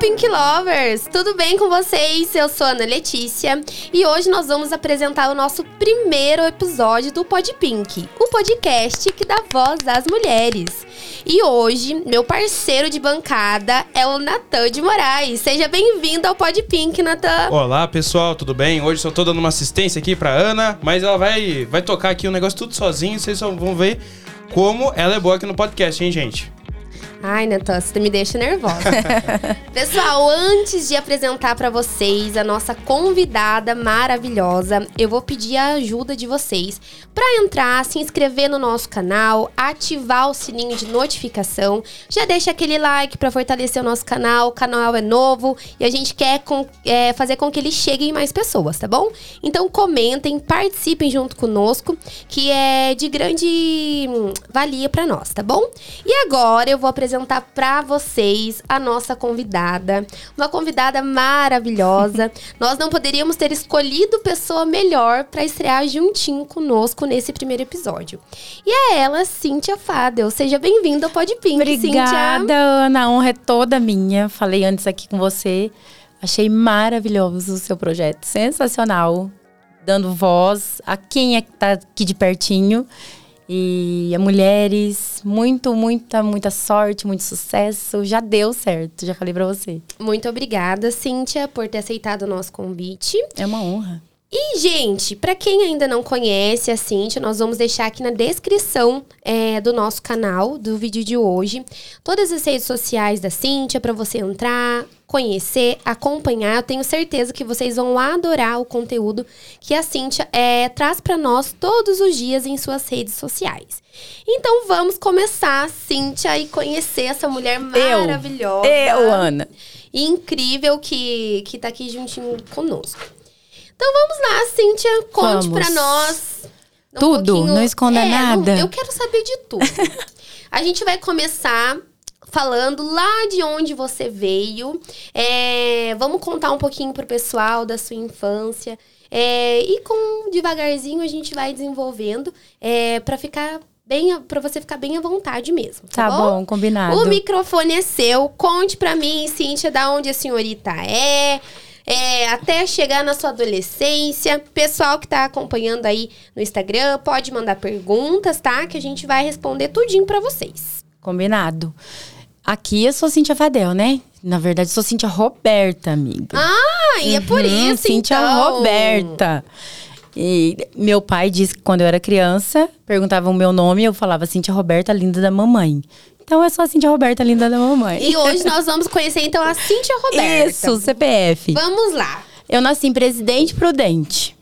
Pink Lovers! Tudo bem com vocês? Eu sou Ana Letícia e hoje nós vamos apresentar o nosso primeiro episódio do Pod Pink, o podcast que dá voz às mulheres. E hoje, meu parceiro de bancada é o Natan de Moraes. Seja bem-vindo ao Pod Pink, Natan. Olá, pessoal, tudo bem? Hoje só tô dando uma assistência aqui pra Ana, mas ela vai, vai tocar aqui o um negócio tudo sozinho, vocês vão ver como ela é boa aqui no podcast, hein, gente? Ai, Natan, você me deixa nervosa. Pessoal, antes de apresentar para vocês a nossa convidada maravilhosa, eu vou pedir a ajuda de vocês para entrar, se inscrever no nosso canal, ativar o sininho de notificação. Já deixa aquele like para fortalecer o nosso canal. O canal é novo e a gente quer com, é, fazer com que ele chegue em mais pessoas, tá bom? Então comentem, participem junto conosco, que é de grande valia para nós, tá bom? E agora eu vou apresentar apresentar para vocês a nossa convidada, uma convidada maravilhosa. Nós não poderíamos ter escolhido pessoa melhor para estrear juntinho conosco nesse primeiro episódio. E é ela, Cíntia Fadel. Seja bem-vinda ao Podpink, Obrigada, Cíntia. Ana. A honra é toda minha. Falei antes aqui com você. Achei maravilhoso o seu projeto. Sensacional. Dando voz a quem é que tá aqui de pertinho e a mulheres, muito, muita, muita sorte, muito sucesso. Já deu certo, já falei para você. Muito obrigada, Cíntia, por ter aceitado o nosso convite. É uma honra. E, gente, para quem ainda não conhece a Cintia, nós vamos deixar aqui na descrição é, do nosso canal, do vídeo de hoje, todas as redes sociais da Cintia para você entrar, conhecer, acompanhar. Eu tenho certeza que vocês vão adorar o conteúdo que a Cintia é, traz para nós todos os dias em suas redes sociais. Então vamos começar, Cintia, e conhecer essa mulher maravilhosa. Eu, eu Ana. Incrível que, que tá aqui juntinho conosco. Então vamos lá, Cíntia, conte para nós. Um tudo, pouquinho... não esconda é, nada. Não, eu quero saber de tudo. a gente vai começar falando lá de onde você veio. É, vamos contar um pouquinho pro pessoal da sua infância. É, e com devagarzinho a gente vai desenvolvendo é, para ficar bem para você ficar bem à vontade mesmo. Tá, tá bom? bom? combinado. O microfone é seu. Conte para mim, Cíntia, da onde a senhorita é é, até chegar na sua adolescência. Pessoal que está acompanhando aí no Instagram, pode mandar perguntas, tá? Que a gente vai responder tudinho para vocês. Combinado. Aqui eu sou Cintia Fadel, né? Na verdade, sou Cintia Roberta, amiga. Ah, e é por uhum, isso, Cintia então. Roberta. E meu pai disse que quando eu era criança, perguntavam o meu nome, eu falava Cintia Roberta, linda da mamãe. Então é só a Cintia Roberta, linda da mamãe. E hoje nós vamos conhecer então a Cintia Roberta. Isso, CPF. Vamos lá. Eu nasci em Presidente Prudente.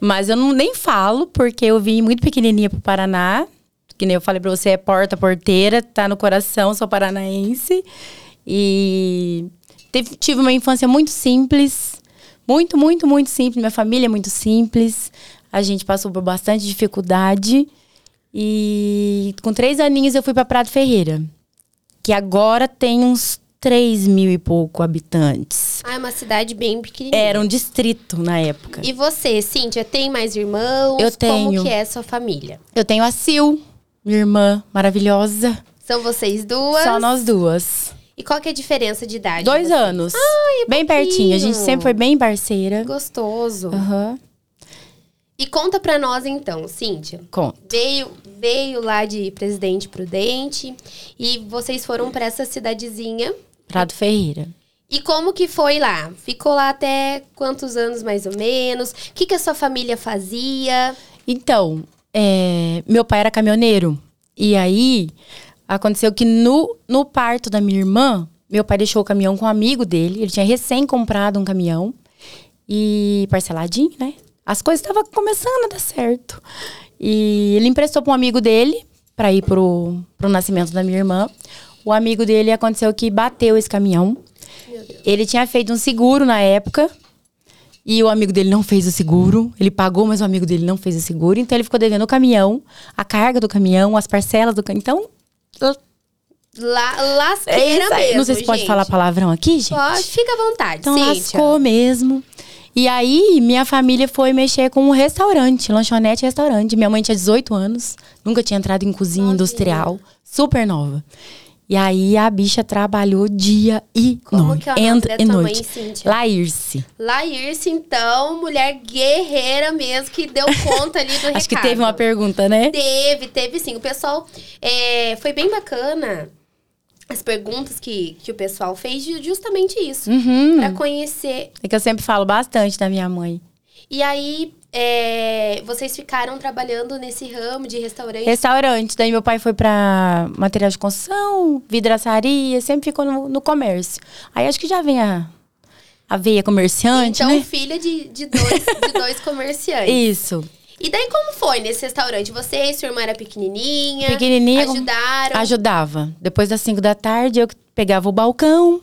Mas eu não, nem falo, porque eu vim muito pequenininha pro Paraná. Que nem eu falei pra você, é porta porteira, tá no coração, sou paranaense. E teve, tive uma infância muito simples. Muito, muito, muito simples. Minha família é muito simples. A gente passou por bastante dificuldade. E com três aninhos eu fui para Prado Ferreira, que agora tem uns 3 mil e pouco habitantes. Ah, é uma cidade bem pequenininha. Era um distrito na época. E você, Cíntia, tem mais irmãos? Eu tenho. Como que é a sua família? Eu tenho a Sil, minha irmã maravilhosa. São vocês duas? Só nós duas. E qual que é a diferença de idade? Dois anos. Ai, é bem pouquinho. pertinho. A gente sempre foi bem parceira. Gostoso. Aham. Uhum. E conta pra nós então, Cíntia. Conta. Veio, veio lá de Presidente Prudente e vocês foram para essa cidadezinha. Prado Ferreira. E como que foi lá? Ficou lá até quantos anos mais ou menos? O que, que a sua família fazia? Então, é, meu pai era caminhoneiro. E aí, aconteceu que no, no parto da minha irmã, meu pai deixou o caminhão com um amigo dele. Ele tinha recém comprado um caminhão. E parceladinho, né? as coisas estavam começando a dar certo. E ele emprestou para um amigo dele para ir pro, pro nascimento da minha irmã. O amigo dele aconteceu que bateu esse caminhão. Ele tinha feito um seguro na época. E o amigo dele não fez o seguro. Ele pagou, mas o amigo dele não fez o seguro. Então ele ficou devendo o caminhão, a carga do caminhão, as parcelas do caminhão. Então. La, lasqueira é mesmo. Não sei se gente. pode falar palavrão aqui, gente. Pode, fica à vontade. Então Cíntia. lascou mesmo. E aí, minha família foi mexer com um restaurante, lanchonete e restaurante. Minha mãe tinha 18 anos, nunca tinha entrado em cozinha industrial, super nova. E aí a bicha trabalhou dia e Como noite. que é Entra da e noite. mãe? Laírce. Laírce, então, mulher guerreira mesmo, que deu conta ali do recado. Acho que teve uma pergunta, né? Teve, teve sim. O pessoal é, foi bem bacana. As perguntas que, que o pessoal fez justamente isso. Uhum. Pra conhecer. É que eu sempre falo bastante da minha mãe. E aí, é, vocês ficaram trabalhando nesse ramo de restaurante. Restaurante. Daí meu pai foi pra material de construção, vidraçaria, sempre ficou no, no comércio. Aí acho que já vem a, a veia comerciante, então, né? filha de, de, dois, de dois comerciantes. Isso. E daí, como foi nesse restaurante? Você e sua irmã era pequenininha? Pequenininha. Ajudaram? Ajudava. Depois das 5 da tarde, eu pegava o balcão.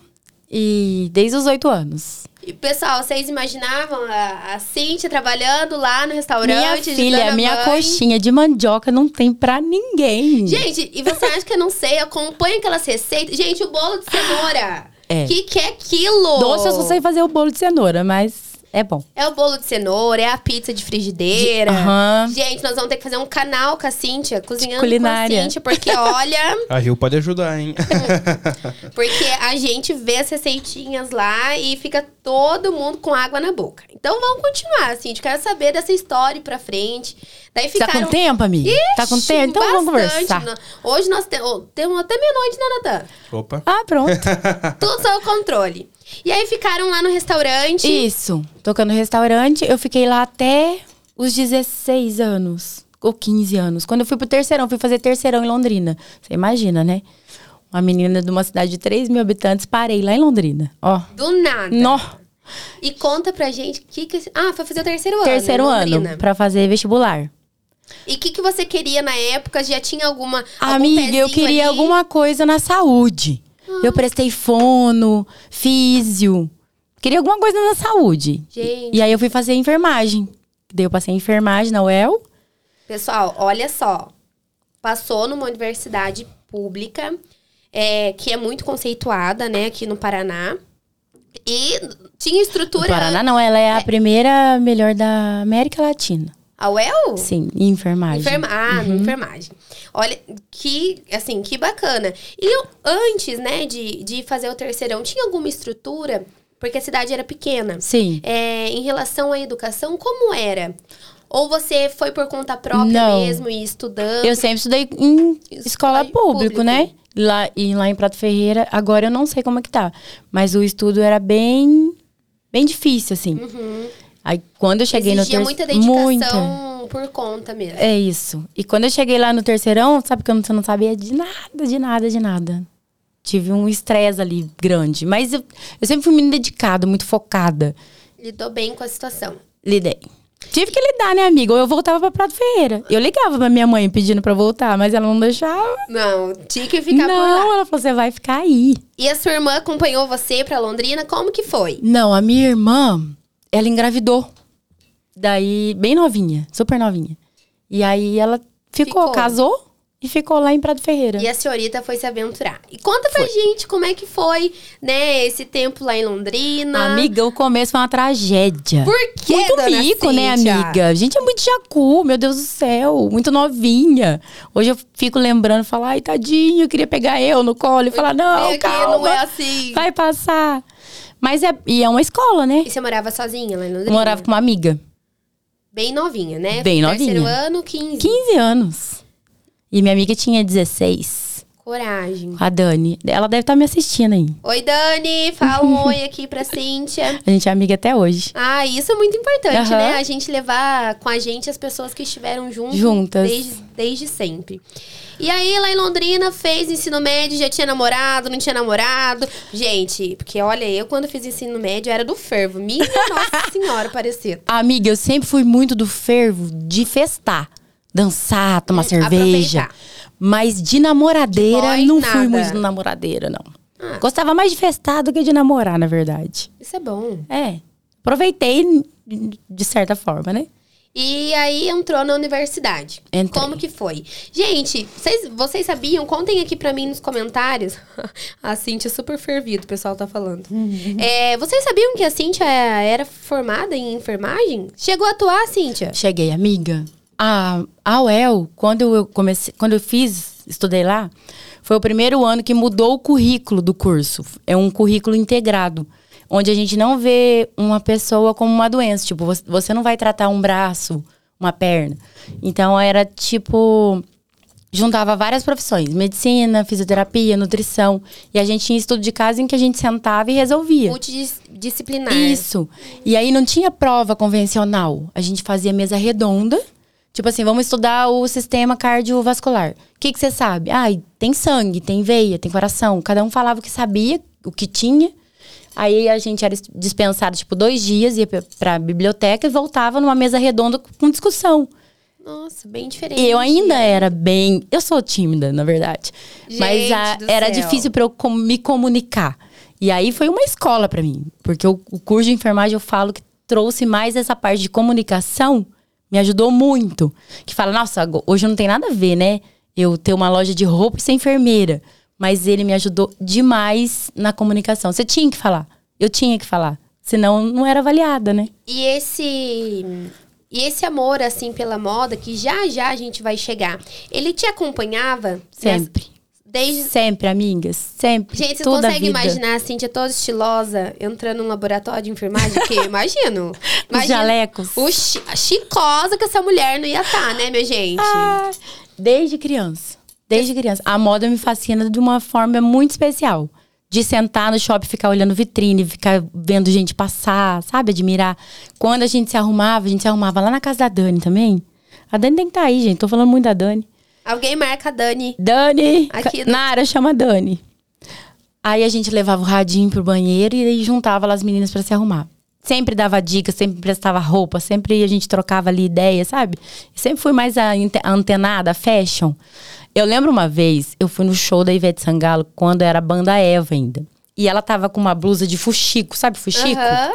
E desde os oito anos. E, pessoal, vocês imaginavam a, a Cíntia trabalhando lá no restaurante? minha filha, minha mãe? coxinha de mandioca não tem pra ninguém. Gente, e você acha que eu não sei? Acompanha aquelas receitas. Gente, o bolo de cenoura. É. Que que é aquilo? Doce eu só sei fazer o bolo de cenoura, mas é bom. É o bolo de cenoura, é a pizza de frigideira. Aham. Gente, nós vamos ter que fazer um canal com a Cíntia, cozinhando culinária. com a Cíntia, porque olha, A Rio pode ajudar, hein? porque a gente vê as receitinhas lá e fica todo mundo com água na boca. Então vamos continuar, Cíntia. Quero saber dessa história pra frente. Daí Tá ficaram com tempo, amiga? tá com Ixi, tempo? Então vamos bastante. conversar. Hoje nós te- oh, temos até meia-noite, né, Natan? Opa. Ah, pronto. Tudo sob controle. E aí ficaram lá no restaurante. Isso. Tocando no restaurante, eu fiquei lá até os 16 anos. Ou 15 anos. Quando eu fui pro terceirão, fui fazer terceirão em Londrina. Você imagina, né? Uma menina de uma cidade de 3 mil habitantes, parei lá em Londrina. Ó. Do nada. Nó. E conta pra gente o que que... Ah, foi fazer o terceiro ano. Terceiro ano, pra fazer vestibular. E o que, que você queria na época? Já tinha alguma. algum Amiga, eu queria ali? alguma coisa na saúde. Eu prestei fono, físio. Queria alguma coisa na saúde. Gente. E aí eu fui fazer enfermagem. Daí eu passei enfermagem na UEL. Pessoal, olha só. Passou numa universidade pública, é, que é muito conceituada, né, aqui no Paraná. E tinha No estrutura. Paraná não, ela é a primeira melhor da América Latina. A UEL? Sim, em enfermagem. Enferma ah, Uhum. enfermagem. Olha, que, assim, que bacana. E eu- antes, né, de, de fazer o terceirão, tinha alguma estrutura? Porque a cidade era pequena. Sim. É, em relação à educação, como era? Ou você foi por conta própria Não. mesmo e estudando? Eu sempre estudei em Escola escola público, público. né? Lá, e lá em Prato Ferreira, agora eu não sei como é que tá. Mas o estudo era bem, bem difícil, assim. Aí quando eu cheguei. Exigia no muita terceiro. dedicação por conta mesmo. É isso. E quando eu cheguei lá no terceirão, sabe que eu não, eu não sabia de nada, de nada, de nada. Tive um estresse ali grande. Mas eu, eu sempre fui muito dedicada, muito focada. Lidou bem com a situação. Lidei. Tive que lidar, né, amiga? Ou eu voltava pra Prato Ferreira. Eu ligava pra minha mãe pedindo pra voltar, mas ela não deixava. Não, tinha que ficar por não, lá. ela falou: você vai ficar aí. E a sua irmã acompanhou você pra Londrina? Como que foi? Não, a minha irmã, ela engravidou. Daí, bem novinha, super novinha. E aí ela ficou, Ficou. casou e ficou lá em Prato Ferreira. E a senhorita foi se aventurar. E conta pra gente como é que foi, né, esse tempo lá em Londrina. Amiga, o começo foi uma tragédia. Por que, Muito dona mico, né, Cíntia? amiga? A gente é muito jacu, meu Deus do céu. Muito novinha. Hoje eu fico lembrando, falar, ai, tadinho, eu queria pegar eu no colo e falar, não, calma, não é assim. vai passar. Mas é, e é uma escola, né? E você morava sozinha lá em Londrina? Morava com uma amiga, Bem novinha, né? Bem Terceiro novinha. ano, 15. 15 anos. E minha amiga tinha 16, Coragem. a Dani. Ela deve estar me assistindo aí. Oi, Dani. Fala um oi aqui pra Cíntia. A gente é amiga até hoje. Ah, isso é muito importante, Aham. né? A gente levar com a gente as pessoas que estiveram junto Juntas. Desde, desde sempre. E aí, lá em Londrina, fez ensino médio, já tinha namorado, não tinha namorado. Gente, porque olha, eu quando fiz ensino médio era do fervo. Minha nossa senhora, parecia. Amiga, eu sempre fui muito do fervo de festar. Dançar, tomar Hum, cerveja. aproveitar. Mas de namoradeira, De não nada. fui muito namoradeira, não. Ah. Gostava mais de festar do que de namorar, na verdade. Isso é bom. É. Aproveitei de certa forma, né? E aí entrou na universidade. Entrei. Como que foi? Gente, vocês, vocês sabiam? Contem aqui pra mim nos comentários. A Cintia é super fervida, o pessoal tá falando. Uhum. É, vocês sabiam que a Cintia era formada em enfermagem? Chegou a atuar, Cintia? Cheguei, amiga. A, a UEL, quando eu comecei, quando eu fiz estudei lá, foi o primeiro ano que mudou o currículo do curso. É um currículo integrado, onde a gente não vê uma pessoa como uma doença. Tipo, você- não vai tratar um braço, uma perna. Então era tipo juntava várias profissões: medicina, fisioterapia, nutrição. E a gente tinha estudo de casa em que a gente sentava e resolvia. Multidisciplinar. Isso. E aí não tinha prova convencional. A gente fazia mesa redonda. Tipo assim, vamos estudar o sistema cardiovascular. O que que você sabe? Ah, tem sangue, tem veia, tem coração. Cada um falava o que sabia, o que tinha. Aí a gente era dispensado, tipo, dois dias, ia pra- biblioteca e voltava numa mesa redonda com discussão. Nossa, bem diferente. Eu ainda era bem. Eu sou tímida, na verdade. mas Gente a- do era céu. difícil para eu com- me comunicar. E aí foi uma escola para mim. Porque o, o curso de enfermagem eu falo que trouxe mais essa parte de comunicação, me ajudou muito. Que fala, nossa, hoje não tem nada a ver, né? Eu ter uma loja de roupa e ser enfermeira. Mas ele me ajudou demais na comunicação. Você tinha que falar. Eu tinha que falar. Senão não era avaliada, né? E esse. E esse amor, assim, pela moda, que já já a gente vai chegar, ele te acompanhava? Sempre. nessa- Desde. Sempre, amigas. Sempre. Gente, conseguem vida. imaginar a Cíntia toda estilosa entrando num laboratório de enfermagem? Imagino. Os jalecos. O chi chicosa que essa mulher não ia estar, né, minha gente? Ah, desde criança. Desde criança. A moda me fascina de uma forma muito especial. De sentar no shopping, ficar olhando vitrine, ficar vendo gente passar, sabe? Admirar. Quando a gente se arrumava, a gente se arrumava lá na casa da Dani também. A Dani tem que estar aí, gente. Tô falando muito da Dani. Alguém marca a Dani. Dani! Aqui no- Na área chama Dani. Aí a gente levava o radinho pro banheiro e aí juntava lá as meninas pra se arrumar. Sempre dava dicas, sempre prestava roupa, sempre a gente trocava ali ideias, sabe? Sempre fui mais a, antenada, a fashion. Eu lembro uma vez, eu fui no show da Ivete Sangalo, quando era a banda Eva ainda. E ela tava com uma blusa de fuxico, sabe fuxico? Aham.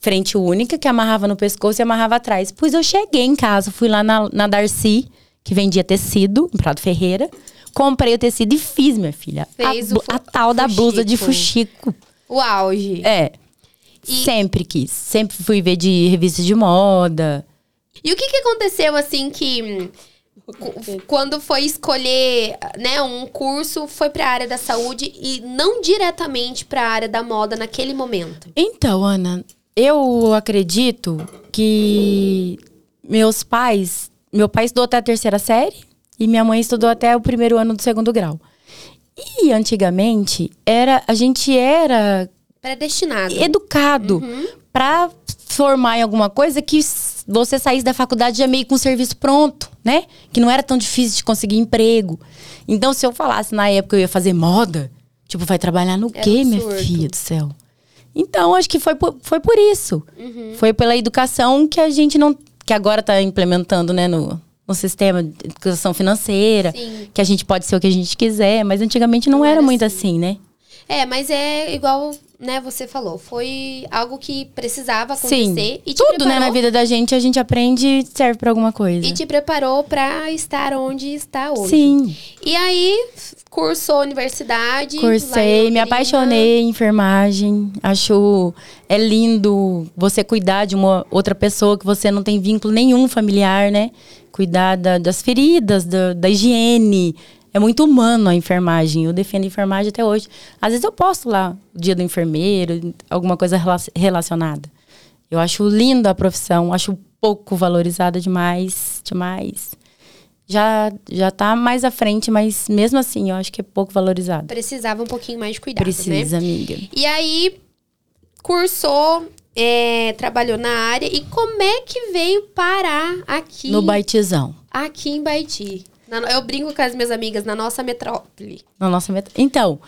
frente única que amarrava no pescoço e amarrava atrás. Pois eu cheguei em casa, fui lá na, na Darcy, que vendia tecido, em Prado Ferreira. Comprei o tecido e fiz, minha filha. Fez a, o a tal da blusa de fuxico. O auge. É. E- Sempre quis. Sempre fui ver de revistas de moda. E o que, que aconteceu, assim, que hum, quando foi escolher né, um curso, foi pra área da saúde e não diretamente pra área da moda naquele momento? Então, Ana, eu acredito que meus pais. Meu pai estudou até a terceira série e minha mãe estudou até o primeiro ano do segundo grau. E antigamente era a gente era Predestinado. educado pra formar em alguma coisa que você saísse da faculdade já meio com o serviço pronto, né? Que não era tão difícil de conseguir emprego. Então, se eu falasse na época que eu ia fazer moda, tipo, vai trabalhar no quê, um minha filha do céu? Então, acho que foi por, foi por isso. Uhum. Foi pela educação que a gente não. Que agora tá implementando, né, no, no sistema de educação financeira. Sim. Que a gente pode ser o que a gente quiser, mas antigamente não, Não era, era muito assim. assim, né? É, mas é igual, né, você falou. Foi algo que precisava Sim. acontecer. E te Tudo, né, preparou- na vida da gente, a gente aprende e serve pra alguma coisa. E te preparou pra estar onde está hoje. Sim, E aí, cursou universidade. cursei, me apaixonei em enfermagem. Acho é lindo você cuidar de uma outra pessoa que você não tem vínculo nenhum familiar, né? Cuidar da- das feridas, da, da higiene. É muito humano a enfermagem. Eu defendo a enfermagem até hoje. Às vezes eu posto lá o dia do enfermeiro, alguma coisa rela- relacionada. Eu acho linda a profissão, acho pouco valorizada demais, demais. Já, já tá mais à frente, mas mesmo assim, eu acho que é pouco valorizada. Precisava um pouquinho mais de cuidado, Precisa, né? amiga. E aí, cursou, é, trabalhou na área. E como é que veio parar aqui, No Baitizão, aqui em Baiti? Eu brinco com as minhas amigas na nossa metrópole. na nossa meta. Então,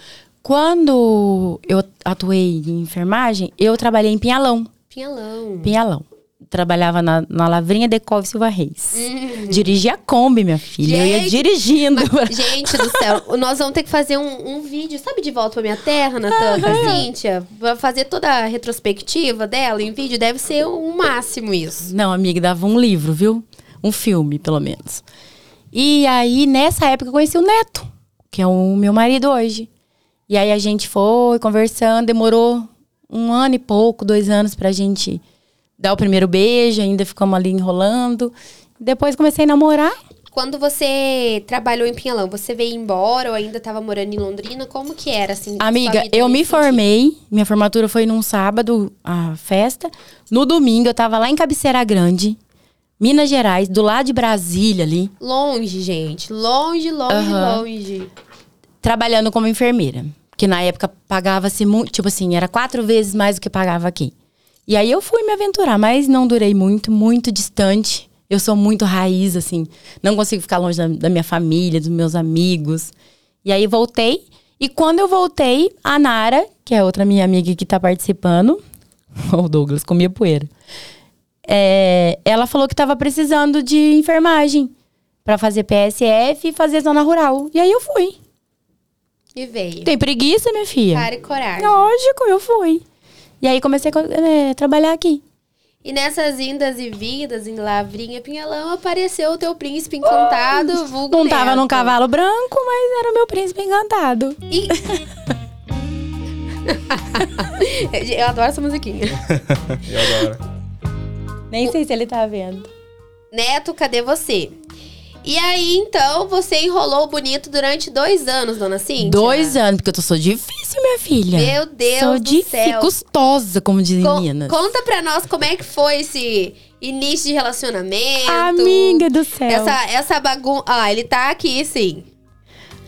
quando eu atuei em enfermagem, eu trabalhei em Pinhalão. Pinhalão. Pinhalão. Trabalhava na, na Lavrinha Decove Silva Reis. Uhum. Dirigia a Kombi, minha filha. Eu ia Gente, dirigindo. Gente do céu, nós vamos ter que fazer um, um vídeo, sabe, de volta pra minha terra, Natan, a Cíntia? Vai fazer toda a retrospectiva dela em vídeo, deve ser o máximo isso. Não, amiga, dava um livro, viu? Um filme, pelo menos. E aí, nessa época, eu conheci o Neto, que é o meu marido hoje. E aí a gente foi conversando, demorou um ano e pouco, dois anos pra gente dar o primeiro beijo, ainda ficamos ali enrolando. Depois comecei a namorar. Quando você trabalhou em Pinhalão, você veio embora ou ainda estava morando em Londrina? Como que era, assim? Amiga, eu me formei, minha formatura foi num sábado, a festa. No domingo, eu tava lá em Cabeceira Grande, Minas Gerais, do lado de Brasília ali, Longe, gente. Longe, longe, Aham. longe. trabalhando como enfermeira. Que na época pagava-se muito, tipo assim, era quatro vezes mais do que pagava aqui. E aí eu fui me aventurar, mas não durei muito, muito distante. Eu sou muito raiz, assim. Não consigo ficar longe da, da minha família, dos meus amigos. E aí voltei. E quando eu voltei, a Nara, que é outra minha amiga que tá participando, o Douglas comia poeira. é, ela falou que tava precisando de enfermagem pra fazer PSF e fazer zona rural. E aí eu fui. E veio. Tem preguiça, minha filha? Cara e coragem. Lógico, eu fui. E aí comecei a é, trabalhar aqui. E nessas indas e vindas em Lavrinha, Pinhalão, apareceu o teu príncipe encantado, vulgo Não tava Neto. num cavalo branco, mas era o meu príncipe encantado. E... Eu adoro essa musiquinha. Eu adoro. Nem sei se ele tá vendo. Neto, cadê você? E aí, então, você enrolou bonito durante dois anos, dona Cíntia? Dois anos, porque eu sou difícil, minha filha. Meu Deus Sou do difícil, céu. custosa, como dizem Minas. Conta pra nós como é que foi esse início de relacionamento. Amiga do céu. Essa, essa bagunça. Ah, ele tá aqui, sim.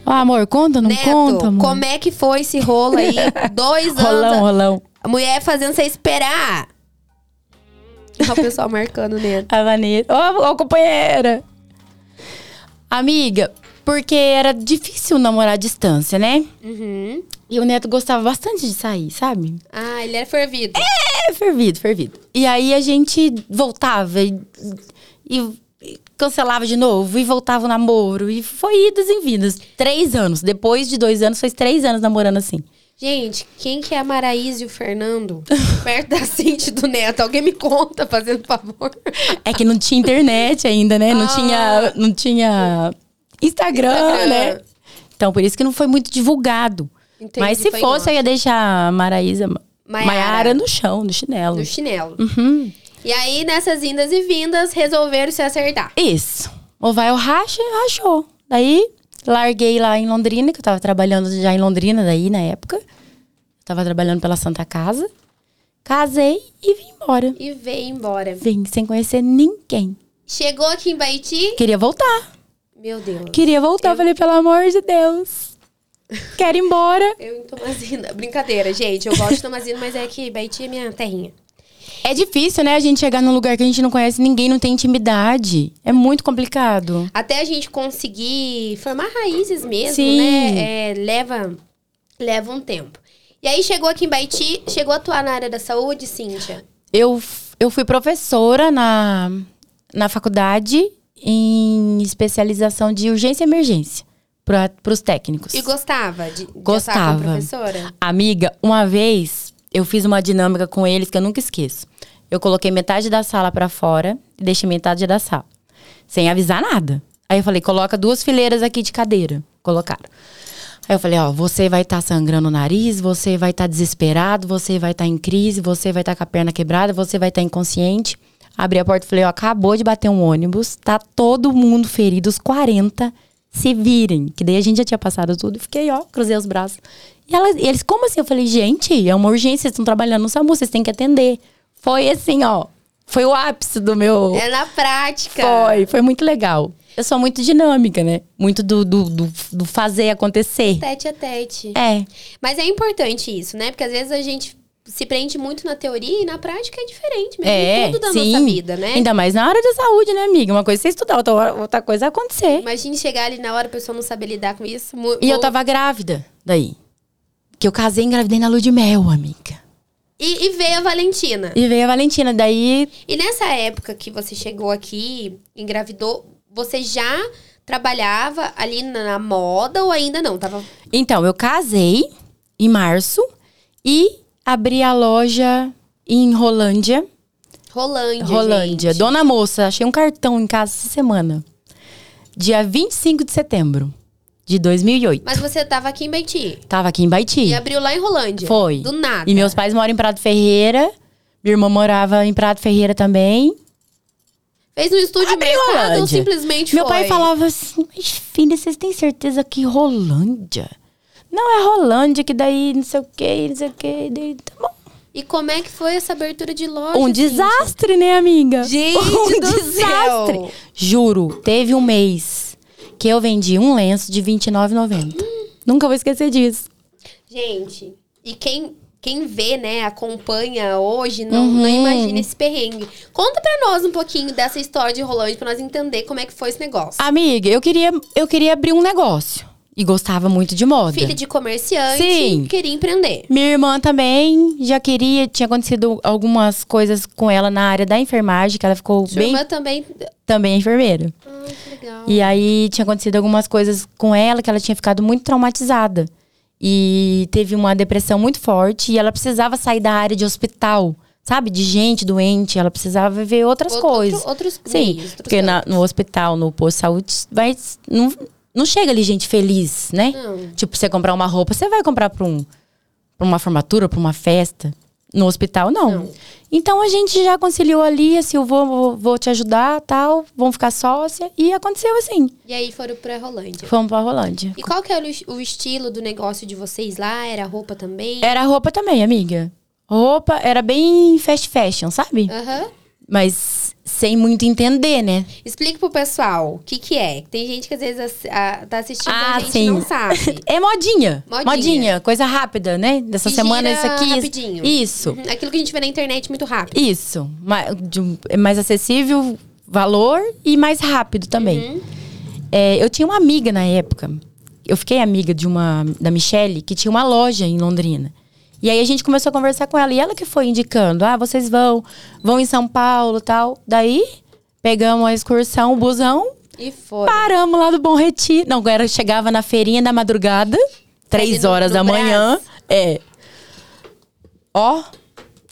Ó, amor, conta, não Neto, conta, amor? como é que foi esse rolo aí? Dois Rolão, anos. rolão. A mulher fazendo você esperar. Olha o pessoal marcando o Neto. A Vanessa. Ô, ô, companheira. Amiga, porque era difícil namorar à distância, né? Uhum. E o Neto gostava bastante de sair, sabe? Ah, ele era fervido. É, fervido, fervido. E aí a gente voltava e, e cancelava de novo, e voltava o namoro. E foi idas e vindas. Três anos. Depois de dois anos, fez três anos namorando assim. Gente, quem que é a Maraísa e o Fernando? Perto da Cinti do Neto. Alguém me conta, fazendo favor. É que não tinha internet ainda, né? Não Ah. tinha. Não tinha Instagram, Instagram. né? Então, por isso que não foi muito divulgado. Entendi, Mas se fosse, nosso. eu ia deixar a Maraísa, Maiara. Maiara no chão, no chinelo. No chinelo. Uhum. E aí, nessas indas e vindas, resolveram se acertar. Isso. Ou vai ou racha, rachou. Daí, larguei lá em Londrina, que eu tava trabalhando já em Londrina daí na época. Tava trabalhando pela Santa Casa. Casei e vim embora. E veio embora. Vim sem conhecer ninguém. Chegou aqui em Baiti. Queria voltar. Meu Deus. Queria voltar. Falei, pelo amor de Deus. Quero ir embora. Eu em Tomazina. Brincadeira, gente. Eu gosto de Tomazina, mas é que Baiti é minha terrinha. É difícil, né? A gente chegar num lugar que a gente não conhece ninguém, não tem intimidade. É muito complicado. Até a gente conseguir formar raízes mesmo, Sim. né? É, leva, leva um tempo. E aí chegou aqui em Baiti, chegou a atuar na área da saúde, Cíntia? Eu, eu fui professora na, na faculdade em especialização de urgência e emergência para os técnicos. E gostava de, de Gostava. professora? Amiga, uma vez eu fiz uma dinâmica com eles que eu nunca esqueço. Eu coloquei metade da sala pra fora e deixei metade da sala, sem avisar nada. Aí eu falei, coloca duas fileiras aqui de cadeira. Colocaram. Aí eu falei, ó, você vai estar sangrando o nariz, você vai estar desesperado, você vai estar em crise, você vai estar com a perna quebrada, você vai estar inconsciente. Abri a porta e falei, ó, acabou de bater um ônibus, tá todo mundo ferido, os 40 se virem. Que daí a gente já tinha passado tudo. Fiquei, ó, cruzei os braços. E, elas, e eles, como assim? Eu falei, gente, é uma urgência, vocês estão trabalhando no SAMU, vocês têm que atender. Foi assim, ó. Foi o ápice do meu. É na prática. Foi, foi muito legal. Eu sou muito dinâmica, né? Muito do, do, do, do fazer acontecer. Tete a tete. É. Mas é importante isso, né? Porque às vezes a gente se prende muito na teoria e na prática é diferente mesmo. É, em tudo da sim. nossa vida, né? Ainda mais na área da saúde, né, amiga? Uma coisa é você estudar, outra, outra coisa é acontecer. Imagine chegar ali na hora a pessoa não saber lidar com isso. Mu- E eu tava grávida daí. Que eu casei e engravidei na lua de mel, amiga. E, e veio a Valentina. E veio a Valentina, daí E nessa época que você chegou aqui, engravidou, você já trabalhava ali na na moda ou ainda não? Tava Então, eu casei em março e abri a loja em Rolândia. Rolândia. Rolândia. gente. Dona Moça, achei um cartão em casa essa semana. Dia 25 de setembro de 2008. Mas você tava aqui em Baiti. Tava aqui em Baiti. E abriu lá em Rolândia. Foi. Do nada. E meus pais moram em Prado Ferreira. Minha irmã morava em Prado Ferreira também. Fez um estudo de Abre mercado ou Rolândia. simplesmente Meu foi? pai falava assim, mas filha, vocês têm certeza que Rolândia? Não, é Rolândia, que daí não sei o que, não sei o que, daí tá bom. E como é que foi essa abertura de loja? Um Cíntia? desastre, né, amiga? Gente um desastre. céu. Juro, teve um mês que eu vendi um lenço de R$29,90. Nunca vou esquecer disso. Gente, e quem, quem vê, né, acompanha hoje, não, Uhum. não imagina esse perrengue. Conta pra nós um pouquinho dessa história de Rolândia pra nós entender como é que foi esse negócio. Amiga, eu queria, eu queria abrir um negócio. E gostava muito de moda. Filha de comerciante, Sim. queria empreender. Minha irmã também já queria, tinha acontecido algumas coisas com ela na área da enfermagem, que ela ficou Sua bem. irmã também. Também é enfermeira. Ah, que legal. E aí tinha acontecido algumas coisas com ela que ela tinha ficado muito traumatizada. E teve uma depressão muito forte e ela precisava sair da área de hospital, sabe? De gente doente, ela precisava ver outras Outro- coisas. outros Sim, meios, outros porque na- no hospital, no posto de saúde, vai, não, não chega ali gente feliz, né? Não. Tipo, você comprar uma roupa, você vai comprar pra, um, pra uma formatura, pra uma festa. No hospital, não. Não. Então a gente já conciliou ali, assim, eu vou, vou, vou te ajudar, tal, vamos ficar sócia. E aconteceu assim. E aí foram pra Rolândia. Fomos pra Rolândia. E qual que era o, o estilo do negócio de vocês lá? Era roupa também? Era roupa também, amiga. Roupa era bem fast fashion, sabe? Aham. Mas sem muito entender, né? Explica pro pessoal o que que é. Tem gente que às vezes a- tá assistindo Ah, a gente sim. não sabe. É modinha. Modinha. modinha. coisa rápida, né? Dessa Que semana isso aqui. isso- rapidinho. Isso. Uhum, Aquilo que a gente vê na internet muito rápido. Isso. Ma- de é mais acessível, valor e mais rápido também. Uhum. É, eu tinha uma amiga na época. Eu fiquei amiga de uma da Michelle que tinha uma loja em Londrina. E aí a gente começou a conversar com ela e ela que foi indicando: "Ah, vocês vão, vão em São Paulo, tal". Daí pegamos a excursão, o busão, E foram. paramos lá do Bom Retiro. Não, era chegava na feirinha da madrugada, três horas no da manhã. É. Ó,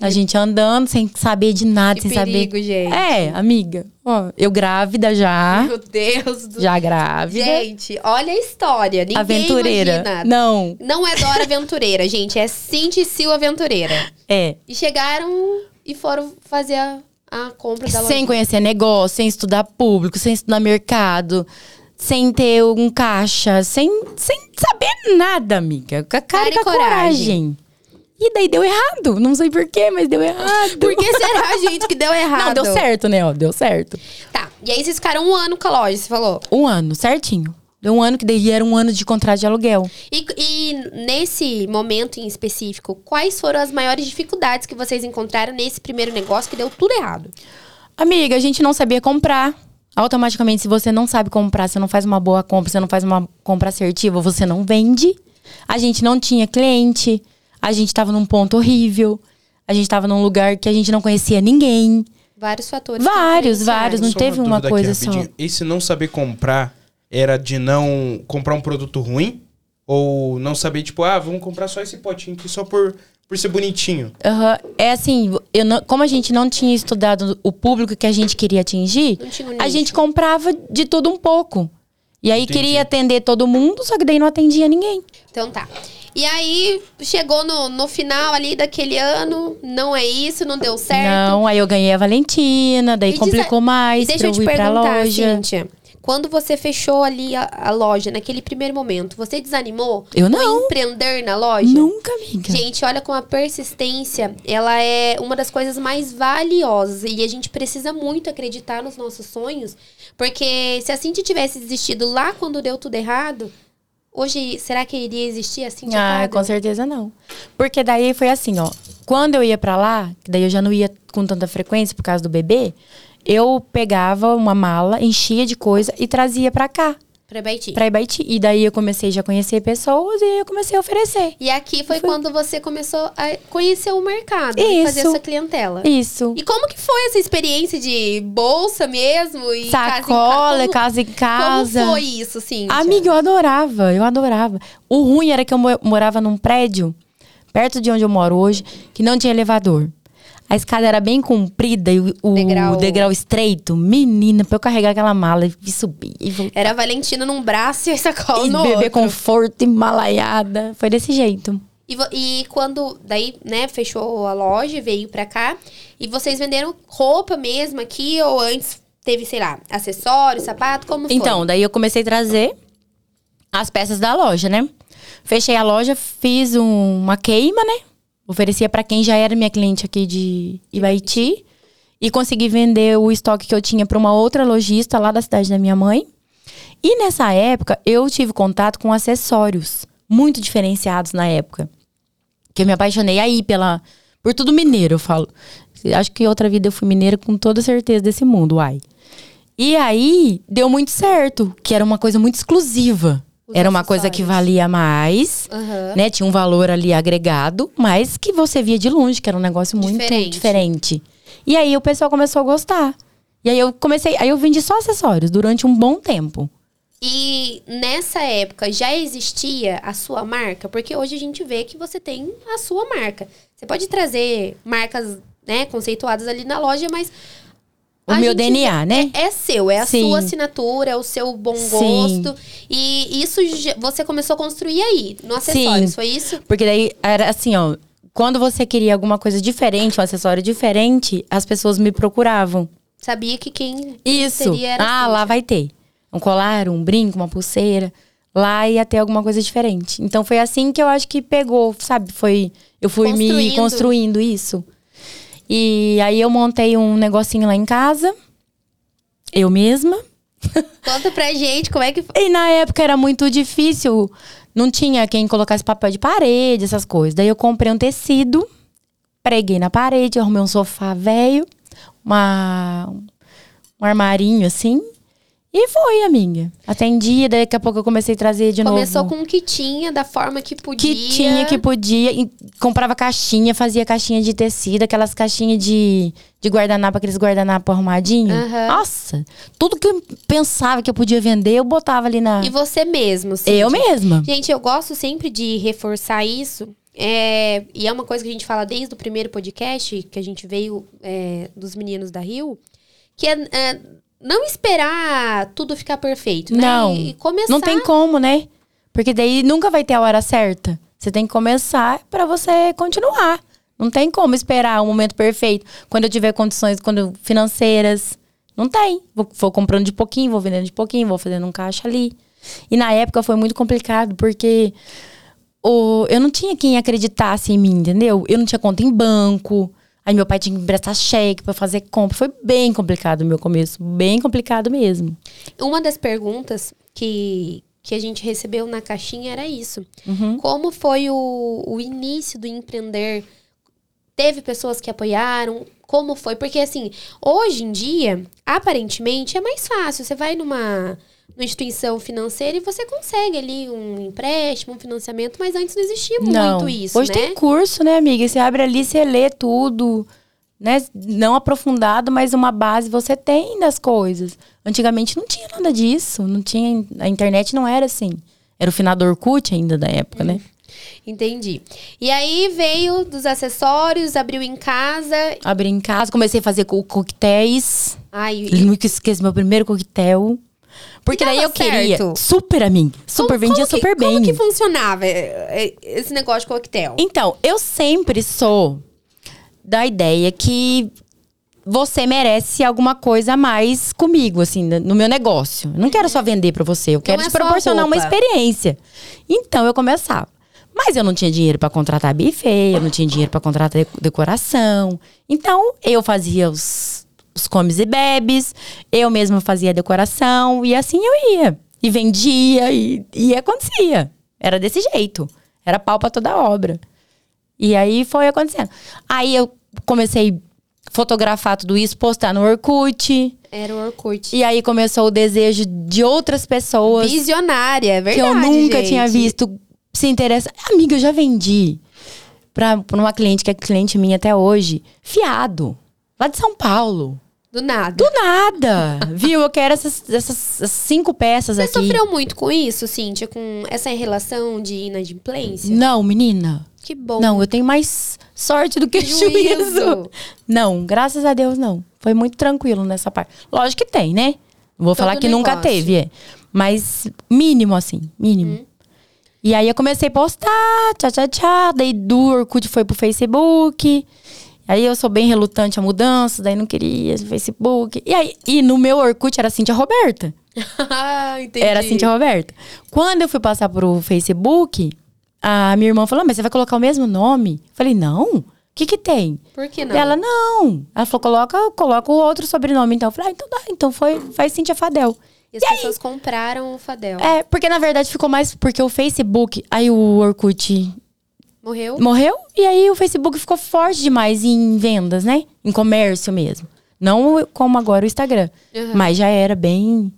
a gente andando sem saber de nada, sem perigo, saber. gente. É, amiga. Ó, eu grávida já, Meu Deus do já grávida. Gente, olha a história. Ninguém aventureira. imagina. Não, Não é Dora Aventureira, gente. É Cinti Sil Aventureira. é. E chegaram e foram fazer a, a compra da Sem loja. conhecer negócio, sem estudar público, sem estudar mercado, sem ter um caixa, sem, sem saber nada, amiga. Com a cara, Cara e e coragem. coragem. E daí deu errado. Não sei porquê, mas deu errado. Por que será, gente, que deu errado? Não, deu certo, né? Ó, deu certo. Tá. E aí vocês ficaram um ano com a loja, você falou. Um ano, certinho. Deu um ano que daí era um ano de contrato de aluguel. E, e nesse momento em específico, quais foram as maiores dificuldades que vocês encontraram nesse primeiro negócio que deu tudo errado? Amiga, a gente não sabia comprar. Automaticamente, se você não sabe comprar, você não faz uma boa compra, você não faz uma compra assertiva, você não vende. A gente não tinha cliente. A gente tava num ponto horrível. A gente tava num lugar que a gente não conhecia ninguém. Vários fatores. Vários, vários. Não Só teve uma dúvida coisa aqui, só. Esse não saber comprar era de não comprar um produto ruim? Ou não saber, tipo, ah, vamos comprar só esse potinho aqui só por, por ser bonitinho? Aham. É assim, eu não- como a gente não tinha estudado o público que a gente queria atingir, a gente comprava de tudo um pouco. E aí Entendi. queria atender todo mundo, só que daí não atendia ninguém. Então tá. E aí, chegou no, no final ali daquele ano, não é isso, não deu certo. Não, aí eu ganhei a Valentina, daí E diz- complicou E mais deixa pra eu eu te perguntar, loja. Cíntia. Quando você fechou ali a, a loja, naquele primeiro momento, você desanimou? Eu não. empreender na loja? Nunca, amiga. Gente, olha como a persistência, ela é uma das coisas mais valiosas. E a gente precisa muito acreditar nos nossos sonhos. Porque se a Cintia tivesse desistido lá quando deu tudo errado, hoje, será que iria existir a Cintia Ah, com certeza não. Porque daí foi assim, ó. Quando eu ia pra lá, que daí eu já não ia com tanta frequência por causa do bebê, eu pegava uma mala, enchia de coisa e trazia pra cá, Pra Baiti. pra Ibaiti. E daí eu comecei já a conhecer pessoas e eu comecei a oferecer. E aqui foi quando você começou a conhecer o mercado e fazer Isso. essa clientela. Isso. E como que foi essa experiência de bolsa mesmo? E Sacola, casa em casa. Como foi isso, assim? Amiga, eu adorava, eu adorava. O ruim era que eu mo- morava num prédio, perto de onde eu moro hoje, que não tinha elevador. A escada era bem comprida e o o Degrau. degrau, estreito. Menina, pra eu carregar aquela mala e subir e voltar. Era a Valentina num braço e a sacola E no beber outro. conforto e malaiada. Foi desse jeito. E, e quando, daí, né, fechou a loja, veio pra cá. E vocês venderam roupa mesmo aqui ou antes teve, sei lá, acessórios, sapato, como foi? Então, daí eu comecei a trazer as peças da loja, né? Fechei a loja, fiz um- uma queima, né? Oferecia pra quem já era minha cliente aqui de Ibaiti. E consegui vender o estoque que eu tinha pra uma outra lojista lá da cidade da minha mãe. E nessa época, eu tive contato com acessórios muito diferenciados na época. Que eu me apaixonei aí pela. Por tudo mineiro, eu falo. Acho que outra vida eu fui mineira com toda certeza desse mundo, uai. E aí, deu muito certo, que era uma coisa muito exclusiva. Os era uma coisa que valia mais, Aham. né? Tinha um valor ali agregado, mas que você via de longe, que era um negócio muito Diferente. diferente. E aí o pessoal começou a gostar. E aí eu comecei, aí eu vendi só acessórios durante um bom tempo. E nessa época já existia a sua marca? Porque hoje a gente vê que você tem a sua marca. Você pode trazer marcas, né, conceituadas ali na loja, mas. O a meu DNA, vê- né? É, é seu, é a Sim. sua assinatura, é o seu bom Sim. gosto. E isso você começou a construir aí, no acessórios, Sim. foi isso? Porque daí era assim, ó. Quando você queria alguma coisa diferente, um acessório diferente, as pessoas me procuravam. Sabia que quem Isso. seria era Ah, assim. lá vai ter. Um colar, um brinco, uma pulseira. Lá ia ter alguma coisa diferente. Então foi assim que eu acho que pegou, sabe? Foi. Eu fui me Construindo. construindo isso. E aí eu montei um negocinho lá em casa. Eu mesma. Conta pra gente como é que foi. E na época era muito difícil. Não tinha quem colocasse papel de parede, essas coisas. Daí eu comprei um tecido, preguei na parede, arrumei um sofá velho, uma, um armarinho assim. E foi, amiga. Atendi, daqui a pouco eu comecei a trazer de Começou novo. com o que tinha, da forma que podia. que tinha, que podia. E comprava caixinha, fazia caixinha de tecido, aquelas caixinhas de, de guardanapo, aqueles guardanapo arrumadinho. Aham. Nossa, tudo que eu pensava que eu podia vender, eu botava ali na. E você mesmo, Cíntia? Eu mesma. Gente, eu gosto sempre de reforçar isso. é, e é uma coisa que a gente fala desde o primeiro podcast, que a gente veio é, dos meninos da Rio, que é, é, não esperar tudo ficar perfeito, né? Não. E começar. Não tem como, né? Porque daí nunca vai ter a hora certa. Você tem que começar pra você continuar. Não tem como esperar o momento perfeito. Quando eu tiver condições quando financeiras. Não tem. Vou, vou comprando de pouquinho, vou vendendo de pouquinho, vou fazendo um caixa ali. E na época foi muito complicado, porque o, eu não tinha quem acreditasse em mim, entendeu? Eu não tinha conta em banco. Aí meu pai tinha que emprestar cheque pra fazer compra. Foi bem complicado o meu começo. Bem complicado mesmo. Uma das perguntas que, que a gente recebeu na caixinha era isso. Uhum. Como foi o, o início do empreender? Teve pessoas que apoiaram? Como foi? Porque, assim, hoje em dia, aparentemente, é mais fácil. Você vai numa, numa instituição financeira e você consegue ali um empréstimo, um financiamento, mas antes não existia muito isso, Hoje né? tem curso, né, amiga? Você abre ali, você lê tudo, né? Não aprofundado, mas uma base você tem das coisas. Antigamente não tinha nada disso, não tinha, a internet não era assim. Era o finador Orkut ainda da época, né? Entendi. E aí veio dos acessórios, abriu em casa. Abri em casa, comecei a fazer co coquetéis. Ai, Eu nunca esqueço meu primeiro coquetel. Porque daí eu queria. certo? Super, amiga. Super, como- vendia como que- super bem. Como que funcionava é, é, esse negócio de coquetel? Então, eu sempre sou da ideia que você merece alguma coisa a mais comigo, assim, no meu negócio. Eu não quero só vender pra você, eu quero é te só proporcionar uma experiência. Então eu começava. Mas eu não tinha dinheiro pra contratar buffet, eu não tinha dinheiro pra contratar de- decoração. Então eu fazia os, os comes e bebes, eu mesma fazia a decoração e assim eu ia. E vendia e, e acontecia. Era desse jeito. Era pau pra toda obra. E aí foi acontecendo. Aí eu comecei a fotografar tudo isso, postar no Orkut. Era o Orkut. E aí começou o desejo de outras pessoas Visionária, é verdade. que eu nunca gente. tinha visto se interessar. Amiga, eu já vendi pra, pra uma cliente que é cliente minha até hoje, fiado. Lá de São Paulo. Do nada. Do nada. Viu? Eu quero essas, essas, cinco peças Você aqui. sofreu muito com isso, Cíntia? Com essa relação de inadimplência? Não, menina. Que bom. Não, eu tenho mais sorte do que Juízo. juízo. Não, graças a Deus não. Foi muito tranquilo nessa parte. Lógico que tem, né? Não vou Todo falar que nunca negócio. teve, é. Mas mínimo, assim, mínimo. Uhum. E aí eu comecei a postar, tchá, tchá, tchá. Daí do Orkut foi pro Facebook. Aí eu sou bem relutante a mudança, daí não queria Facebook. E aí, e no meu Orkut era Cintia Roberta. Ah, entendi. Era Cintia Roberta. Quando eu fui passar pro Facebook, a minha irmã falou: "Ah, Mas você vai colocar o mesmo nome? Eu falei: Não. O que que tem? Por que não? Ela, não. Ela falou: Coloca, coloca o outro sobrenome então. Eu falei: Ah, então dá. Então foi, faz Cintia Fadel. E as pessoas compraram o Fadel. É, porque na verdade ficou mais. Porque o Facebook. Aí o Orkut Morreu? morreu. E aí o Facebook ficou forte demais em vendas, né? Em comércio mesmo. Não como agora o Instagram. Uhum. Mas já era bem.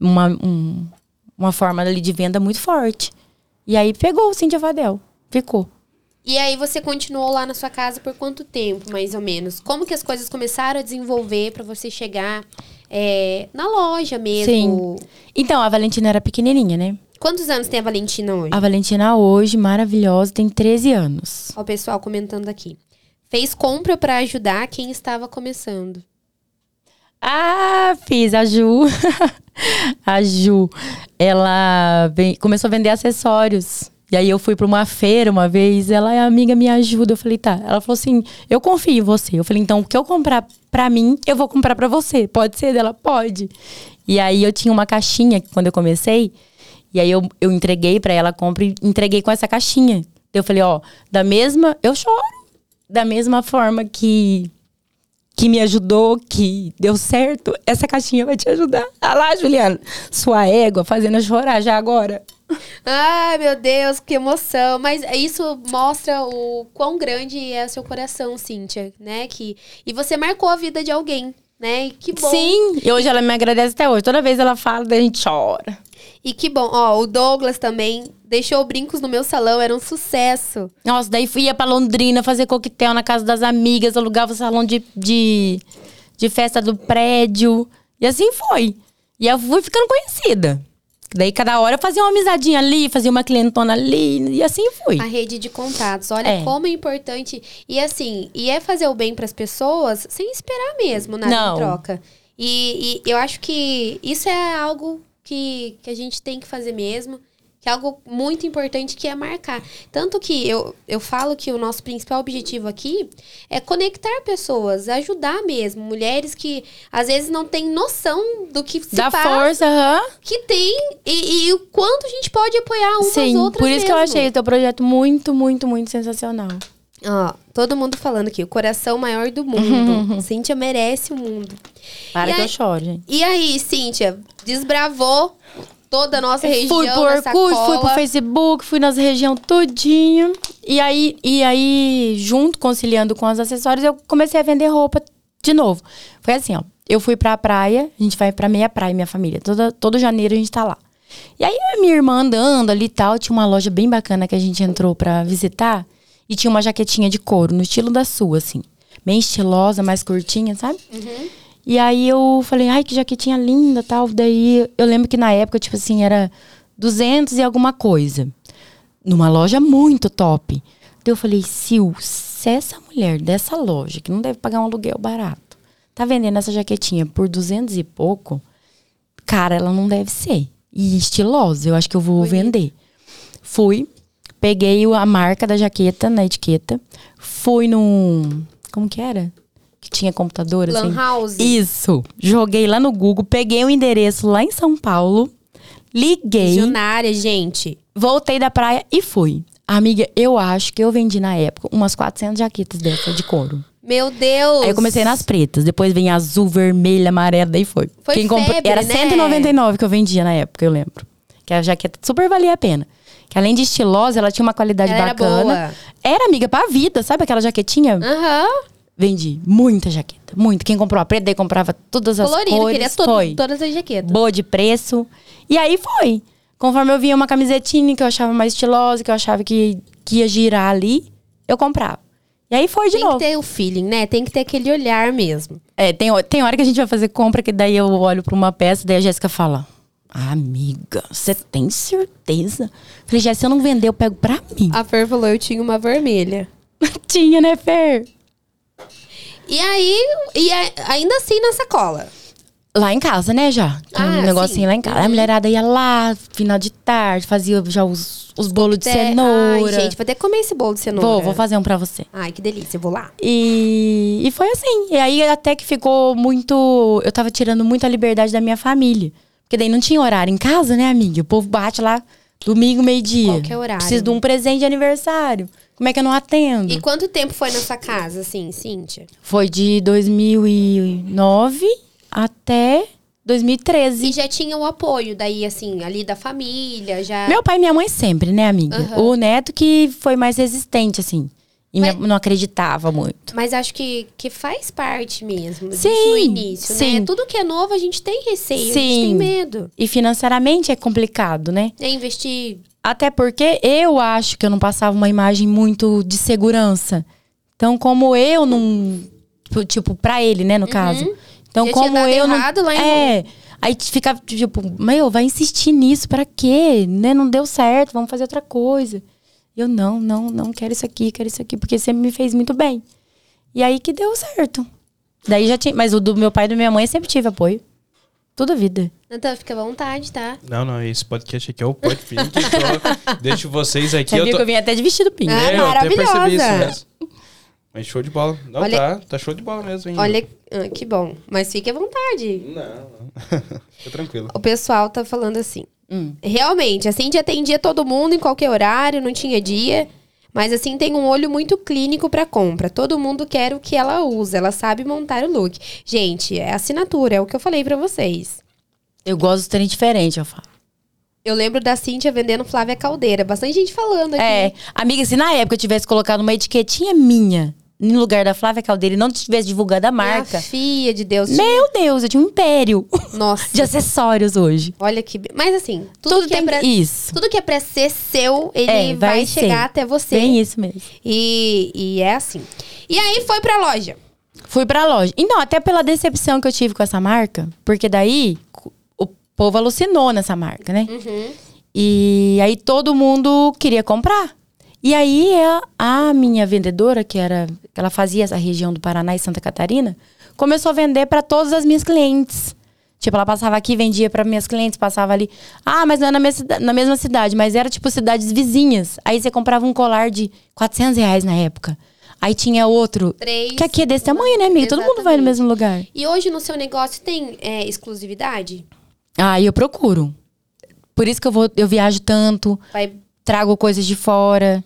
Uma, um- uma forma ali de venda muito forte. E aí pegou o Cintia Fadel. Ficou. E aí você continuou lá na sua casa por quanto tempo, mais ou menos? Como que as coisas começaram a desenvolver pra você chegar é, na loja mesmo? Então, a Valentina era pequenininha, né? Quantos anos tem a Valentina hoje? A Valentina hoje, maravilhosa, tem 13 anos. Ó, o pessoal comentando aqui. Fez compra pra ajudar quem estava começando. Ah, fiz a Ju. a Ju, ela vem- começou a vender acessórios. E aí eu fui pra uma feira uma vez, ela é amiga, me ajuda. Eu falei, tá. Ela falou assim: eu confio em você. Eu falei, então o que eu comprar pra mim, eu vou comprar pra você. Pode ser dela? Pode. E aí eu tinha uma caixinha quando eu comecei. E aí eu, eu entreguei pra ela a compra e entreguei com essa caixinha. Eu falei, ó, da mesma. Eu choro. Da mesma forma que que me ajudou, que deu certo, essa caixinha vai te ajudar. Ah lá, Juliana, sua égua fazendo eu chorar já agora. Ai, meu Deus, que emoção. Mas isso mostra o quão grande é seu coração, Cíntia, né? Que, e você marcou a vida de alguém, né? E que bom. Sim, e hoje ela me agradece até hoje. Toda vez ela fala, daí a gente chora. E que bom. Ó, o Douglas também deixou brincos no meu salão, era um sucesso. Nossa, daí fui ia pra Londrina fazer coquetel na casa das amigas, alugava o salão de, de, de festa do prédio. E assim foi. E eu fui ficando conhecida. Daí cada hora eu fazia uma amizadinha ali, fazia uma clientona ali, e assim fui. A rede de contatos. Olha É. como é importante. E assim, e é fazer o bem pras pessoas sem esperar mesmo nada Não. em troca. E, e eu acho que isso é algo que, que a gente tem que fazer mesmo. É algo muito importante que é marcar. Tanto que eu, eu falo que o nosso principal objetivo aqui é conectar pessoas, ajudar mesmo. Mulheres que às vezes não têm noção do que se passa, força, aham. que tem e, e o quanto a gente pode apoiar umas Sim, outras por isso que eu mesmo. achei o teu projeto muito, muito, muito sensacional. Ó, todo mundo falando aqui, o coração maior do mundo. Cíntia merece o mundo. Para E que aí- eu choro, gente. E aí, Cíntia, desbravou toda a nossa região fui pro Orkut, fui pro. Facebook, fui nas regiões tudinho. E aí, e aí, junto, conciliando com os acessórios, eu comecei a vender roupa de novo. Foi assim, ó. Eu fui pra praia, a gente vai pra meia praia, minha família. Toda, todo janeiro a gente tá lá. E aí, a minha irmã andando ali e tal, tinha uma loja bem bacana que a gente entrou pra visitar. E tinha uma jaquetinha de couro, no estilo da sua, assim. Bem estilosa, mais curtinha, sabe? E aí eu falei, ai, que jaquetinha linda tal. Daí eu lembro que na época, tipo assim, era 200 e alguma coisa. Numa loja muito top. Daí eu falei, Sil, se essa mulher dessa loja, que não deve pagar um aluguel barato, tá vendendo essa jaquetinha por 200 e pouco, cara, ela não deve ser. E estilosa, eu acho que eu vou Bonita. vender. Fui, peguei a marca da jaqueta na etiqueta, fui num. Como que era? Que tinha computador, assim. Lan House. Isso. Joguei lá no Google, peguei o endereço lá em São Paulo, liguei, Visionária, gente. voltei da praia e fui. Amiga, eu acho que eu vendi na época umas 400 jaquetas dessa de couro. Meu Deus. Aí eu comecei nas pretas, depois vem azul, vermelha, amarela, daí foi. Foi febre, Era né? 199 que eu vendia na época, eu lembro. Que a jaqueta super valia a pena. Que além de estilosa, ela tinha uma qualidade Ela era bacana. boa. Era, amiga, pra vida, sabe aquela jaquetinha? Aham. Vendi muita jaqueta, muito. Quem comprou a preta, daí comprava todas as Colorido, cores. queria todo, foi. todas as jaquetas. Boa de preço. E aí foi. Conforme eu via uma camisetinha que eu achava mais estilosa, que eu achava que, que ia girar ali, eu comprava. E aí foi de Tem novo. que ter o feeling, né? Tem que ter aquele olhar mesmo. É, tem, tem hora que a gente vai fazer compra, que daí eu olho pra uma peça, daí a Jéssica fala: Amiga, você tem certeza? Falei, Jéssica, se eu não vender, eu pego pra mim. A Fer falou, eu tinha uma vermelha. Tinha, né, Fer? E aí, e ainda assim na sacola. Lá em casa, né, já. Com Ah, um negocinho sim. lá em casa. A Uhum. mulherada ia lá, final de tarde, fazia já os, os bolos de Até- cenoura. Ai, gente, vou que comer esse bolo de cenoura. vou, vou fazer um pra você. Ai, que delícia, vou lá. E, e foi assim. E aí até que ficou muito. Eu tava tirando muito a liberdade da minha família. Porque daí não tinha horário em casa, né, amiga? O povo bate lá domingo, meio-dia. Qualquer horário. Preciso de um presente de aniversário. Como é que eu não atendo? E quanto tempo foi na sua casa, assim, Cíntia? Foi de 2009 até 2013. E já tinha o apoio daí, assim, ali da família, já... Meu pai e minha mãe sempre, né, amiga? Aham. O neto que foi mais resistente, assim. E Mas- não acreditava muito. Mas acho que, que faz parte mesmo Sim, no início, né? sim. Tudo que é novo a gente tem receio, a gente Sim. tem medo. E financeiramente é complicado, né? É investir... Até porque eu acho que eu não passava uma imagem muito de segurança. Então, como eu não. tipo, Tipo, pra ele, né, no caso. Então, Uhum. Já como eu não. lá em- É. Aí ficava, tipo, meu, vai insistir nisso, pra quê? Né? Não deu certo, vamos fazer outra coisa. Eu, não, não, não quero isso aqui, quero isso aqui, porque sempre me fez muito bem. E aí que deu certo. Daí já tinha. Mas o do meu pai e da minha mãe sempre tive apoio. Toda vida. Então, fica à vontade, tá? Não, não, esse podcast aqui é o Podpink. Então, deixo vocês aqui. Sabia eu tô... que eu vim até de vestido pinto. Ah, É, eu até percebi isso maravilhosa. mesmo. Mas show de bola. Não, Olha- tá. Tá show de bola mesmo, hein? Olha, ah, que bom. Mas fique à vontade. Não, não. Fica tranquilo. O pessoal tá falando assim. Hum. Realmente, a Cindy atendia todo mundo em qualquer horário, não tinha dia. Mas assim, tem um olho muito clínico pra compra. Todo mundo quer o que ela usa. Ela sabe montar o look. Gente, é assinatura, é o que eu falei pra vocês. Eu gosto de trem diferente, eu falo. Eu lembro da Cíntia vendendo Flávia Caldeira. Bastante gente falando aqui. É, amiga, se na época eu tivesse colocado uma etiquetinha minha no lugar da Flávia Caldeira e não tivesse divulgado a marca, Minha filha de Deus. meu Deus, eu tinha um império Nossa. de acessórios hoje. Olha que. Mas assim, tudo, Tudo que tem é pra. isso. Tudo que é pra ser seu, ele É, vai, vai chegar até você. Bem isso mesmo. E, e é assim. E aí foi pra loja. Fui pra loja. Então, até pela decepção que eu tive com essa marca, porque daí o povo alucinou nessa marca, né? Uhum. E aí todo mundo queria comprar. E aí a, a minha vendedora, que era ela fazia essa região do Paraná e Santa Catarina, começou a vender para todas as minhas clientes. Tipo, ela passava aqui, vendia para minhas clientes, passava ali. Ah, mas não é na, mesma cida- na mesma cidade, mas era tipo cidades vizinhas. Aí você comprava um colar de 400 reais na época. Aí tinha outro. Três. Que aqui é desse tamanho, né, amiga? Todo mundo vai no Exatamente. mesmo lugar. E hoje no seu negócio tem é, exclusividade? Ah, eu procuro. Por isso que eu vou, eu viajo tanto. Vai. trago coisas de fora.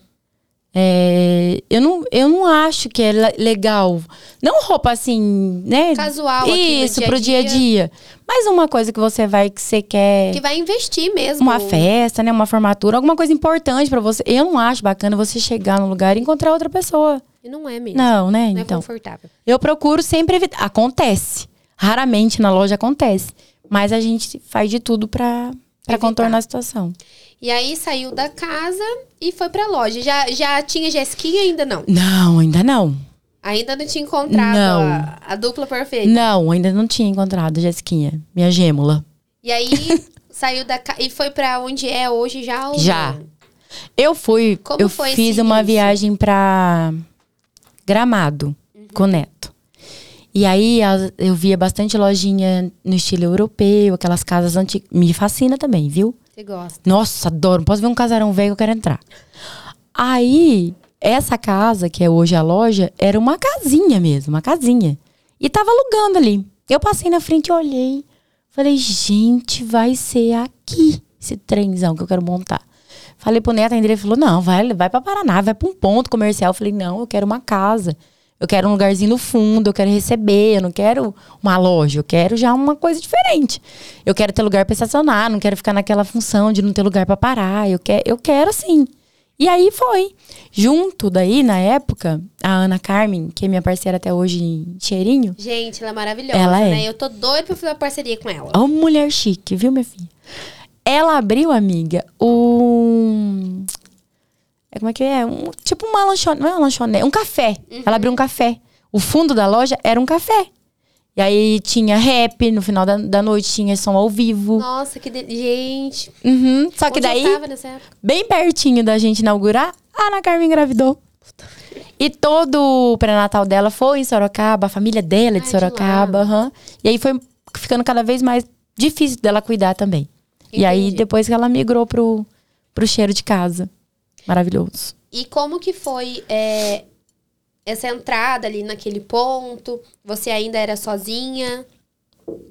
É, eu, não, eu não acho que é le- legal. Não roupa assim, né? Casual Isso, dia pro dia a dia. dia. Mas uma coisa que você vai, que você quer. Que vai investir mesmo. Uma festa, né? Uma formatura, alguma coisa importante pra você. Eu não acho bacana você chegar no lugar e encontrar outra pessoa. E não é mesmo. Não, né? Não é então. confortável. Eu procuro sempre evitar. Acontece. Raramente na loja acontece. Mas a gente faz de tudo Evitar. contornar a situação. E aí saiu da casa e foi pra loja. Já, já tinha Jesquinha ainda não? Não, ainda não. Ainda não tinha encontrado Não. a, a dupla perfeita. Não, ainda não tinha encontrado a Jessiquinha, minha gêmula. E aí saiu da casa e foi pra onde é hoje já? ou Já. não? Eu fui, Como eu foi fiz uma início? viagem pra Gramado Uhum. com o Neto. E aí eu via bastante lojinha no estilo europeu, aquelas casas antigas. Me fascina também, viu? Você gosta. Nossa, adoro. Posso ver um casarão velho eu quero entrar. Aí, essa casa, que é hoje a loja, era uma casinha mesmo, uma casinha. E tava alugando ali. Eu passei na frente e olhei. Falei, gente, vai ser aqui esse trenzão que eu quero montar. Falei pro Neto, a André falou, não, vai, vai pra Paraná, vai pra um ponto comercial. Eu falei, não, eu quero uma casa. Eu quero um lugarzinho no fundo, eu quero receber, eu não quero uma loja, eu quero já uma coisa diferente. Eu quero ter lugar pra estacionar, não quero ficar naquela função de não ter lugar pra parar. Eu quero, eu quero assim. E aí foi. Junto daí, na época, a Ana Carmen, que é minha parceira até hoje em Cheirinho, Gente, ela é maravilhosa, Ela é. né? Eu tô doida pra fazer uma parceria com ela. Ó, mulher chique, viu, minha filha? Ela abriu, amiga, um. É, Como é que é? Um- tipo uma lanchonete. Não é uma lanchonete, um café. Ela abriu um café. O fundo da loja era um café. E aí tinha rap, no final da, da noite tinha som ao vivo. Nossa, que de... Gente. Uhum. Só que onde daí, nessa época? bem pertinho da gente inaugurar, a Ana Carmen engravidou. E todo o pré-natal dela foi em Sorocaba, a família dela é de de Sorocaba. lá. aham. E aí foi ficando cada vez mais difícil dela cuidar também. E aí, Entendi. depois que ela migrou pro, pro cheiro de casa. Maravilhoso. E como que foi é, essa entrada ali naquele ponto? Você ainda era sozinha?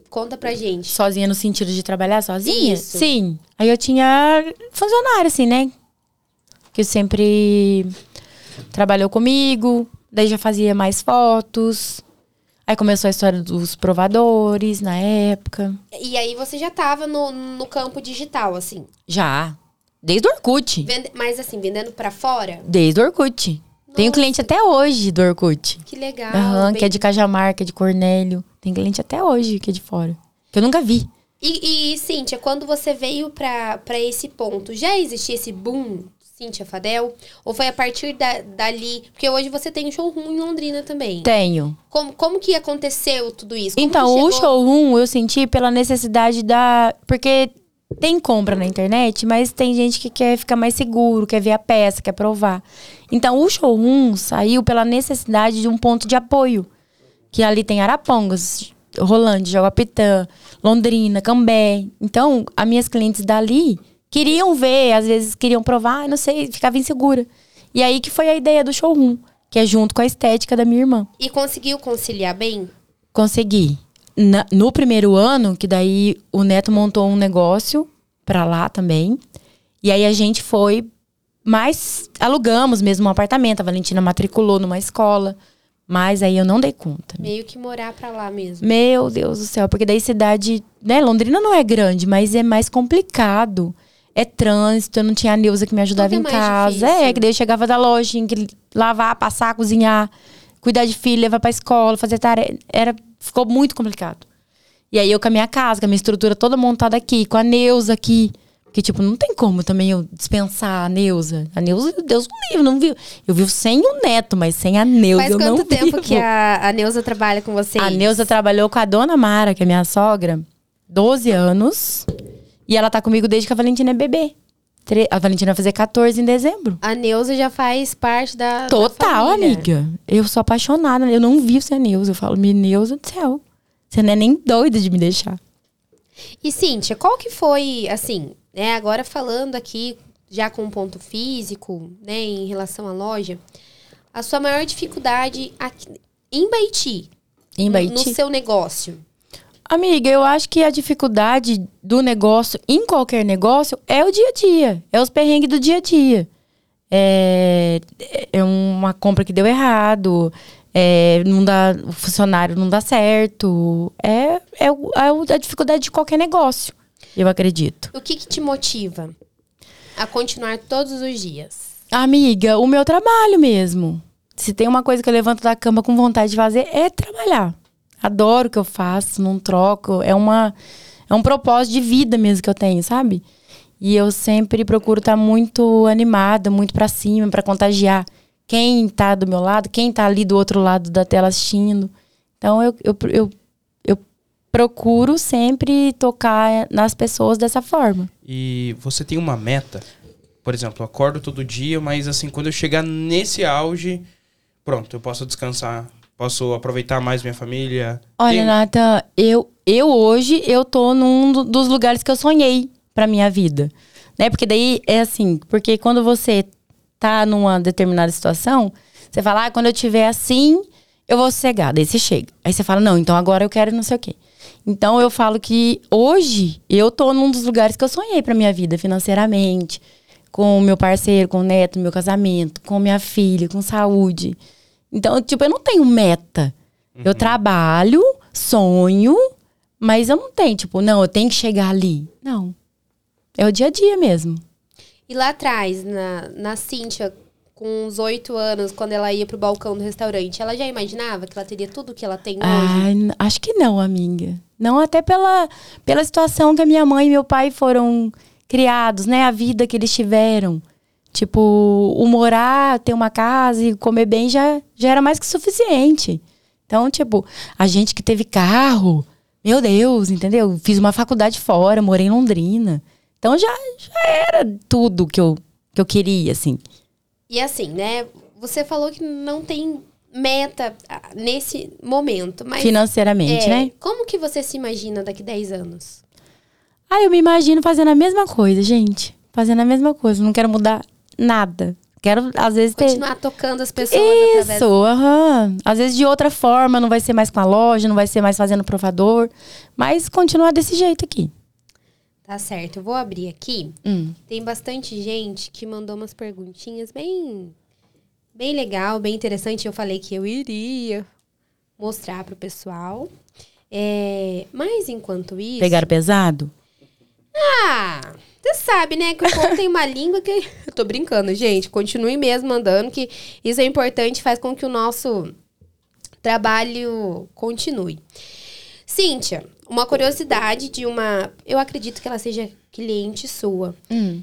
Conta pra gente. Sozinha no sentido de trabalhar sozinha? Isso. Sim. Aí eu tinha funcionário, assim, né? Que sempre trabalhou comigo. Daí já fazia mais fotos. Aí começou a história dos provadores na época. E aí você já tava no, no campo digital, assim. Já. Desde o Orkut. Vende- mas assim, vendendo pra fora? Desde o Orkut. Tenho Nossa. cliente até hoje do Orkut. Que legal. Que é de Cajamar, que é de Cornélio. Tem cliente até hoje que é de fora. Que eu nunca vi. E, e, Cíntia, quando você veio pra, pra esse ponto, já existia esse boom, Cíntia Fadel? Ou foi a partir da, dali? Porque hoje você tem um showroom em Londrina também. Tenho. Como, como que aconteceu tudo isso? Como Então, que o chegou- showroom eu senti pela necessidade da. Porque tem compra na internet, mas tem gente que quer ficar mais seguro, quer ver a peça, quer provar. Então, o showroom saiu pela necessidade de um ponto de apoio. Que ali tem Arapongas, Rolândia, Jaguapitã, Londrina, Cambé. Então, as minhas clientes dali queriam ver, às vezes queriam provar, não sei, ficava insegura. E aí que foi a ideia do showroom, que é junto com a estética da minha irmã. E conseguiu conciliar bem? Consegui. Na- no primeiro ano, que daí o Neto montou um negócio pra lá também. E aí a gente foi mais alugamos mesmo um apartamento. A Valentina matriculou numa escola, mas aí eu não dei conta. Meio que morar pra lá mesmo. Meu Deus do céu, porque daí cidade, né, Londrina não é grande, mas é mais complicado. É trânsito, eu não tinha a Neuza que me ajudava Tudo é em mais casa. difícil. É, que daí eu chegava da loja, tinha que lavar, passar, cozinhar, cuidar de filho, levar pra escola, fazer tarefa. Era, ficou muito complicado. E aí eu com a minha casa, com a minha estrutura toda montada aqui, com a Neuza aqui. Que, tipo, não tem como também eu dispensar a Neuza. A Neuza, Deus me livre, não viu. Eu vivo sem o neto, mas sem a Neuza Faz eu não quanto tempo vivo. que a, a Neuza trabalha com vocês? A Neuza trabalhou com a dona Mara, que é minha sogra, 12 anos. E ela tá comigo desde que a Valentina é bebê. Tre- A Valentina vai fazer 14 em dezembro. A Neuza já faz parte da. da Total, família. amiga. Eu sou apaixonada. Eu não vivo sem a Neuza. Eu falo, minha Neuza do céu. Você não é nem doida de me deixar. E Cíntia, qual que foi, assim, né, agora falando aqui, já com ponto físico, né, em relação à loja, a sua maior dificuldade aqui, em Baiti, Em no- Baiti. no seu negócio? Amiga, eu acho que a dificuldade do negócio, em qualquer negócio, é o dia a dia. É os perrengues do dia a dia. É, é uma compra que deu errado. É, não dá, o funcionário não dá certo. É, é, é a dificuldade de qualquer negócio, eu acredito. O que que te motiva a continuar todos os dias? Amiga, o meu trabalho mesmo. Se tem uma coisa que eu levanto da cama com vontade de fazer, é trabalhar. Adoro o que eu faço, não troco. É, uma, é um propósito de vida mesmo que eu tenho, sabe? E eu sempre procuro estar muito animada, muito pra cima, pra contagiar quem tá do meu lado, quem tá ali do outro lado da tela assistindo. Então eu, eu, eu, eu procuro sempre tocar nas pessoas dessa forma. E você tem uma meta? Por exemplo, eu acordo todo dia, mas assim, quando eu chegar nesse auge, pronto, eu posso descansar, posso aproveitar mais minha família. Olha, Tem- Nata, eu, eu hoje eu tô num do- dos lugares que eu sonhei pra minha vida. Né? Porque daí é assim, porque quando você tá numa determinada situação, você fala, ah, quando eu tiver assim, eu vou sossegar. Daí você chega. Aí você fala, não, então agora eu quero não sei o quê. Então eu falo que hoje eu tô num dos lugares que eu sonhei pra minha vida, financeiramente, com o meu parceiro, com o neto, meu casamento, com minha filha, com saúde. Então, tipo, eu não tenho meta. Eu trabalho, sonho, mas eu não tenho, tipo, não, eu tenho que chegar ali. Não. É o dia a dia mesmo. E lá atrás, na, na Cíntia, com uns oito anos, quando ela ia pro balcão do restaurante, ela já imaginava que ela teria tudo que ela tem hoje? N- acho que não, amiga. Não até pela, pela situação que a minha mãe e meu pai foram criados, né? A vida que eles tiveram. Tipo, o morar, ter uma casa e comer bem já, já era mais que suficiente. Então, tipo, a gente que teve carro, meu Deus, entendeu? Fiz uma faculdade fora, morei em Londrina. Então já, já era tudo que eu, que eu queria, assim. E assim, né? Você falou que não tem meta ah, nesse momento, mas financeiramente, é, né? como que você se imagina daqui 10 anos? Ah, eu me imagino fazendo a mesma coisa, gente. fazendo a mesma coisa. Não quero mudar nada. Quero, às vezes, ter. Continuar tocando as pessoas através Isso, aham. Às vezes de outra forma, não vai ser mais com a loja, não vai ser mais fazendo provador. Mas continuar desse jeito aqui. Tá certo, eu vou abrir aqui. Hum. Tem bastante gente que mandou umas perguntinhas bem, bem legal, bem interessante. Eu falei que eu iria mostrar pro pessoal. É, mas enquanto isso. Pegaram pesado? Ah, você sabe, né? Que o povo tem uma língua que. Eu tô brincando, gente. Continue mesmo mandando, que isso é importante, faz com que o nosso trabalho continue. Cíntia, uma curiosidade de uma. Eu acredito que ela seja cliente sua. Hum.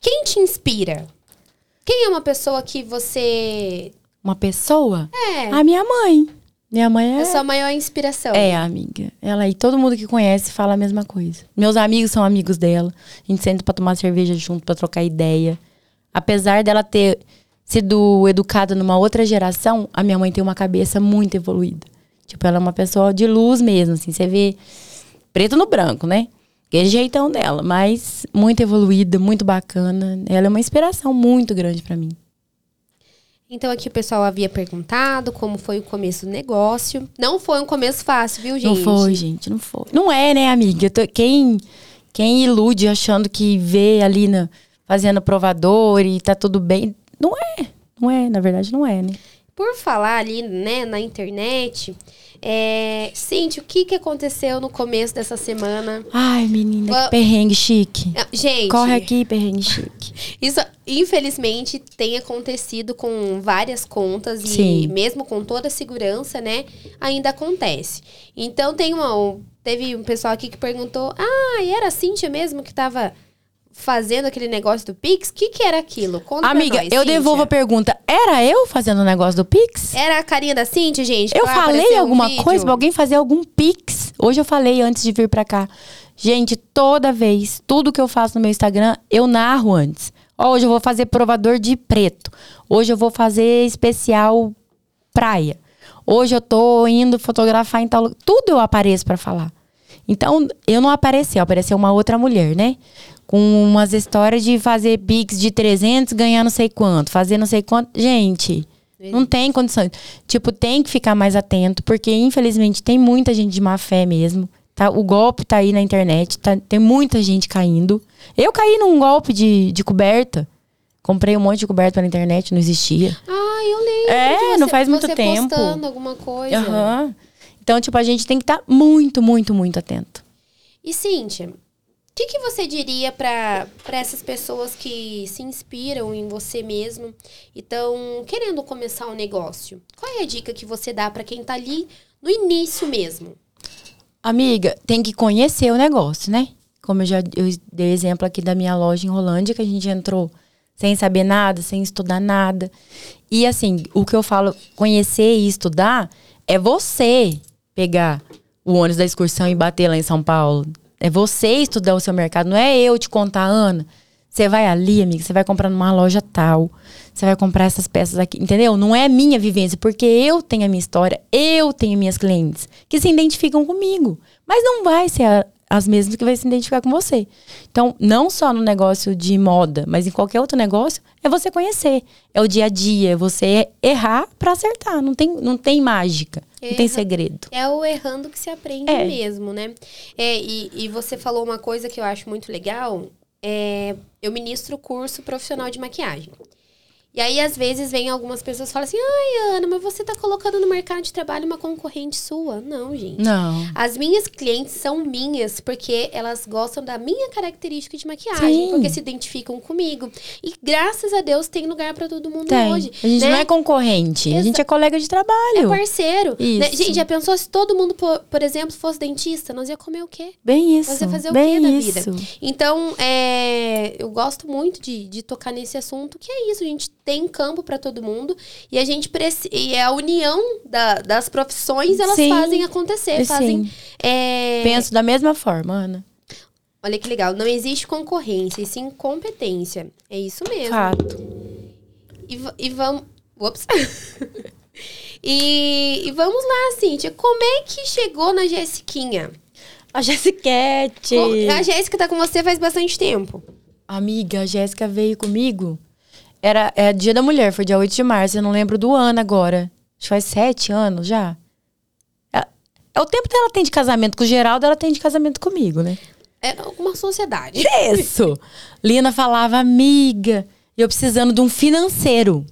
Quem te inspira? Quem é uma pessoa que você. Uma pessoa? É. A minha mãe. Minha mãe é. É sua maior inspiração. É, amiga. Ela e todo mundo que conhece fala a mesma coisa. Meus amigos são amigos dela. A gente senta pra tomar cerveja junto, pra trocar ideia. Apesar dela ter sido educada numa outra geração, a minha mãe tem uma cabeça muito evoluída. Tipo, ela é uma pessoa de luz mesmo, assim. Você vê preto no branco, né? Aquele jeitão dela. Mas muito evoluída, muito bacana. Ela é uma inspiração muito grande pra mim. Então aqui o pessoal havia perguntado como foi o começo do negócio. Não foi um começo fácil, viu, gente? Não foi, gente, não foi. Não é, né, amiga? Tô- quem, quem ilude achando que vê ali na, fazendo provador e tá tudo bem. Não é. Não é, na verdade, não é, né? Por falar ali, né, na internet, é... Cintia, o que, que aconteceu no começo dessa semana? Ai, menina, que perrengue chique. Ah, Gente, Corre aqui, perrengue chique. isso infelizmente tem acontecido com várias contas e Sim. mesmo com toda a segurança, né, ainda acontece. Então tem uma, um- teve um pessoal aqui que perguntou: "Ah, e era a Cintia mesmo que tava fazendo aquele negócio do Pix? O que que era aquilo? Conta pra Amiga, nós, eu Cíntia. devolvo a pergunta. Era eu fazendo o negócio do Pix? Era a carinha da Cintia, gente? Eu falei um alguma vídeo? coisa pra alguém fazer algum Pix. Hoje eu falei antes de vir pra cá. Gente, toda vez, tudo que eu faço no meu Instagram, eu narro antes. Ó, hoje eu vou fazer provador de preto. Hoje eu vou fazer especial praia. Hoje eu tô indo fotografar em tal lugar. Tudo eu apareço pra falar. Então, eu não apareci, apareceu uma outra mulher, né? Com umas histórias de fazer Pix de 300, ganhar não sei quanto, fazer não sei quanto. Gente, não tem condições. Tipo, tem que ficar mais atento, porque infelizmente tem muita gente de má fé mesmo. Tá? O golpe tá aí na internet, tá- tem muita gente caindo. Eu caí num golpe de, de coberta. Comprei um monte de coberta pela internet, não existia. Ah, eu lembro. É, de não faz muito você tempo. postando alguma coisa. Aham. Então, tipo, a gente tem que estar muito, muito, muito atento. E Cíntia, que, que você diria para essas pessoas que se inspiram em você mesmo e estão querendo começar um negócio? Qual é a dica que você dá para quem tá ali no início mesmo? Amiga, tem que conhecer o negócio, né? Como eu já eu dei exemplo aqui da minha loja em Rolândia, que a gente entrou sem saber nada, sem estudar nada. E assim, o que eu falo, conhecer e estudar, é você pegar o ônibus da excursão e bater lá em São Paulo. É você estudar o seu mercado, não é eu te contar, Ana. Você vai ali, amiga, você vai comprar numa loja tal. Você vai comprar essas peças aqui, entendeu? Não é minha vivência, porque eu tenho a minha história, eu tenho minhas clientes que se identificam comigo. Mas não vai ser a- as mesmas que vai se identificar com você. Então, não só no negócio de moda, mas em qualquer outro negócio, é você conhecer. É o dia a dia, é você errar pra acertar. Não tem, não tem mágica, não tem segredo. É o errando que se aprende É. mesmo, né? É, e, e você falou uma coisa que eu acho muito legal. É, eu ministro curso profissional de maquiagem. E aí, às vezes, vem algumas pessoas e falam assim: ai, Ana, mas você tá colocando no mercado de trabalho uma concorrente sua. Não, gente. Não. As minhas clientes são minhas porque elas gostam da minha característica de maquiagem, Sim. porque se identificam comigo. E graças a Deus tem lugar pra todo mundo Tem. hoje. A gente né? não é concorrente, a Exa- gente é colega de É trabalho. parceiro. né? Isso. Gente, já pensou se todo mundo, por, por exemplo, fosse dentista? Nós ia comer o quê? Bem isso. Você fazer o quê da isso. vida? Então, é, eu gosto muito de, de tocar nesse assunto, que é isso. A gente tem campo pra todo mundo e a gente e é a união da- das profissões, elas Sim. fazem acontecer, fazem. é, Penso da mesma forma, Ana. Olha que legal, não existe concorrência, e sim competência. É isso mesmo. Fato. E, e vamos. E, e vamos lá, Cíntia. Como é que chegou na Jessiquinha? A Jessiquete. A Jéssica tá com você faz bastante tempo. Amiga, a Jéssica veio comigo. Era é dia da mulher, foi dia 8 de março. Eu não lembro do ano agora. Acho que faz sete anos já. É, é o tempo dela tem de casamento com o Geraldo, ela tem de casamento comigo, né? É uma sociedade. Isso! Lina falava, amiga, eu precisando de um financeiro.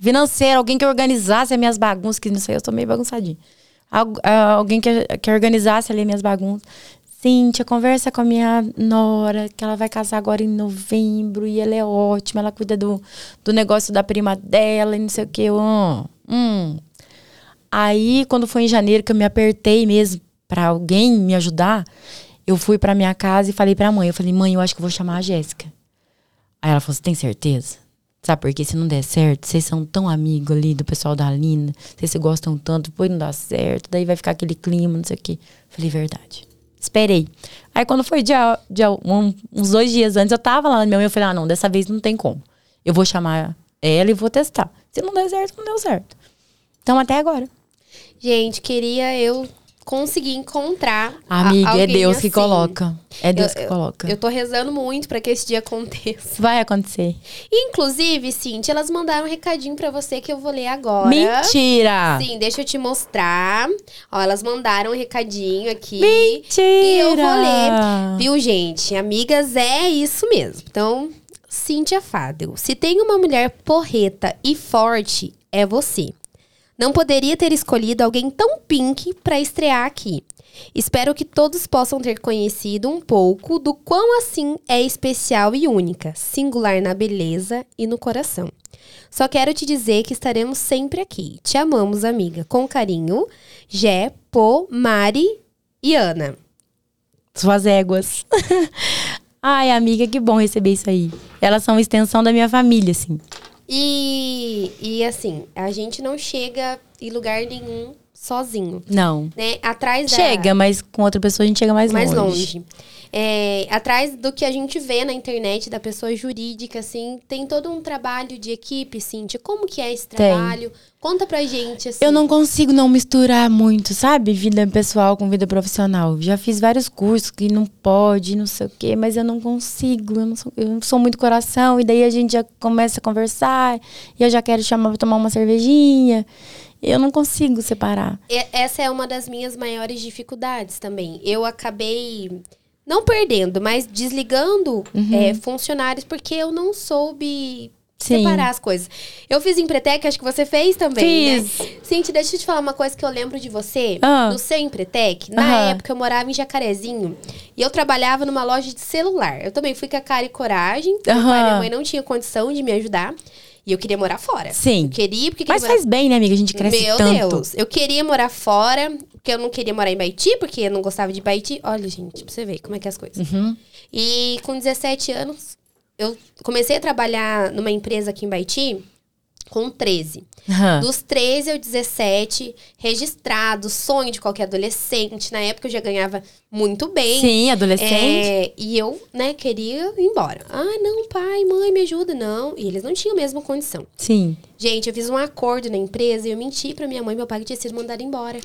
Financeiro, alguém que organizasse as minhas bagunças, que não sei, eu tô meio bagunçadinha. Algu- ah, alguém que, que organizasse ali minhas bagunças. Cíntia, conversa com a minha nora, que ela vai casar agora em novembro e ela é ótima, ela cuida do, do negócio da prima dela e não sei o que. Hum, hum. Aí, quando foi em janeiro, que eu me apertei mesmo pra alguém me ajudar, eu fui pra minha casa e falei pra mãe. Eu falei, mãe, eu acho que vou chamar a Jéssica. Aí ela falou, você tem certeza? Sabe por quê? Se não der certo, vocês são tão amigos ali do pessoal da Lina, vocês se gostam tanto, depois não dá certo, daí vai ficar aquele clima, não sei o quê. Falei, verdade. Esperei. Aí quando foi dia, dia um- uns dois dias antes, eu tava lá na minha mãe, eu falei, ah, não, dessa vez não tem como. Eu vou chamar ela e vou testar. Se não der certo, não deu certo. Então até agora. Gente, queria eu conseguir encontrar. a- Amiga, é alguém Deus que assim. coloca. É Deus Eu- que eu- coloca. Eu tô rezando muito pra que esse dia aconteça. Vai acontecer. Inclusive, Cintia, elas mandaram um recadinho pra você que eu vou ler agora. Mentira! Sim, deixa eu te mostrar. Ó, elas mandaram um recadinho aqui. Mentira! E eu vou ler. Viu, gente? Amigas, é isso mesmo. Então, Cíntia Fadel. Se tem uma mulher porreta e forte, é você. Não poderia ter escolhido alguém tão pink pra estrear aqui. Espero que todos possam ter conhecido um pouco do quão assim é especial e única, singular na beleza e no coração. Só quero te dizer que estaremos sempre aqui. Te amamos, amiga. Com carinho, Jé, Po, Mari e Ana. Suas éguas. Ai, amiga, que bom receber isso aí. Elas são uma extensão da minha família, assim. E, e assim, a gente não chega em lugar nenhum sozinho, Não. né? Atrás da... Chega, mas com outra pessoa a gente chega mais, mais longe. longe. É, atrás do que a gente vê na internet da pessoa jurídica, assim, tem todo um trabalho de equipe, Cintia. Como que é esse Tem. trabalho? Conta pra gente, assim. Eu não consigo não misturar muito, sabe? Vida pessoal com vida profissional. Já fiz vários cursos que não pode, não sei o quê, mas eu não consigo. Eu não sou, eu não sou muito coração. E daí a gente já começa a conversar. E eu já quero chamar pra tomar uma cervejinha. Eu não consigo separar. Essa é uma das minhas maiores dificuldades também. Eu acabei não perdendo, mas desligando é, funcionários porque eu não soube Sim. separar as coisas. Eu fiz Empretec, acho que você fez também, Fiz. né? Cintia, deixa eu te falar uma coisa que eu lembro de você. Ah. No seu Empretec, na época eu morava em Jacarezinho e eu trabalhava numa loja de celular. Eu também fui com a cara e coragem. Meu pai e minha mãe não tinha condição de me ajudar. E eu queria morar fora. Sim. Eu queria, porque queria Mas morar faz bem, né, amiga? A gente cresce meu tanto. Deus, eu queria morar fora, porque eu não queria morar em Baiti, porque eu não gostava de Baiti. Olha, gente, pra você ver como é que é as coisas. Uhum. E com 17 anos, eu comecei a trabalhar numa empresa aqui em Baiti com 13. Aham. Dos 13 ao 17, registrado, sonho de qualquer adolescente. Na época eu já ganhava muito bem. Sim, adolescente. É, e eu, né, queria ir embora. Ah, não, pai, mãe, me ajuda. Não. E eles não tinham a mesma condição. Sim. Gente, eu fiz um acordo na empresa e eu menti pra minha mãe e meu pai que tinha sido mandado embora.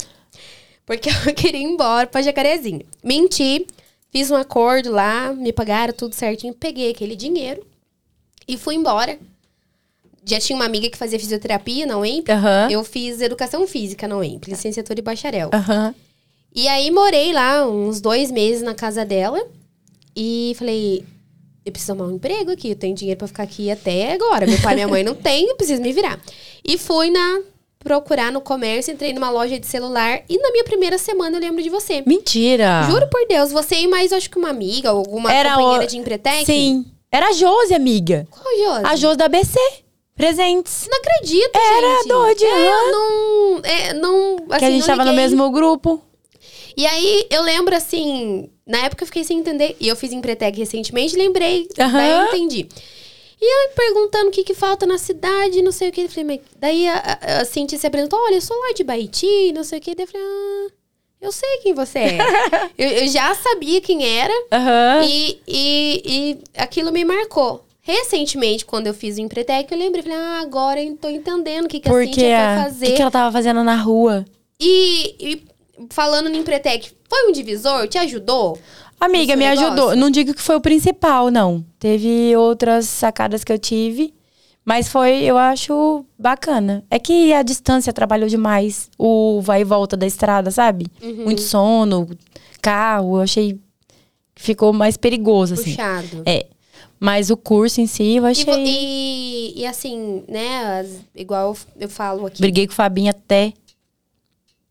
Porque eu queria ir embora pra Jacarezinho. Menti, fiz um acordo lá, me pagaram tudo certinho, peguei aquele dinheiro e fui embora. Já tinha uma amiga que fazia fisioterapia na UEMP. Aham. Eu fiz educação física na UEMP, licenciatura e bacharel. Aham. E aí morei lá uns dois meses na casa dela e falei, eu preciso arrumar um emprego aqui, eu tenho dinheiro pra ficar aqui até agora. Meu pai e minha mãe não têm, eu preciso me virar. E fui na procurar no comércio, entrei numa loja de celular e na minha primeira semana eu lembro de você. Mentira. Juro por Deus, você e mais acho que uma amiga alguma Era companheira o- de Empretec? Sim. Era a Josi, amiga. Qual Josi? A Josi da ABC. Presentes. Não acredito, Era gente. doide, É, aham. eu não... É, não assim, que a gente não tava no mesmo grupo. E aí, eu lembro assim, na época eu fiquei sem entender. E eu fiz Empretec recentemente, lembrei, Aham. daí eu entendi. E aí, perguntando o que, que falta na cidade, não sei o que. Eu falei, mas daí a, a, a Cintia se apresentou, olha, eu sou lá de Baiti, não sei o que. Daí eu falei, ah, eu sei quem você é. eu, eu já sabia quem era. Aham. E, e, e aquilo me marcou. Recentemente, quando eu fiz o Empretec, eu lembrei, falei, ah, agora eu tô entendendo o que, que a Porque Cintia quer a- o fazer. que, que ela tava fazendo na rua? E, e falando no Empretec, foi um divisor? Te ajudou? Amiga, me seu ajudou. negócio? Não digo que foi o principal, não. Teve outras sacadas que eu tive. Mas foi, eu acho, bacana. É que a distância trabalhou demais. O vai e volta da estrada, sabe? Uhum. Muito sono, carro. Eu achei que ficou mais perigoso, assim. Puxado. É. Mas o curso em si, eu E, achei. vo- e, e assim, né, as- igual eu, falo aqui, Briguei com o Fabinho até.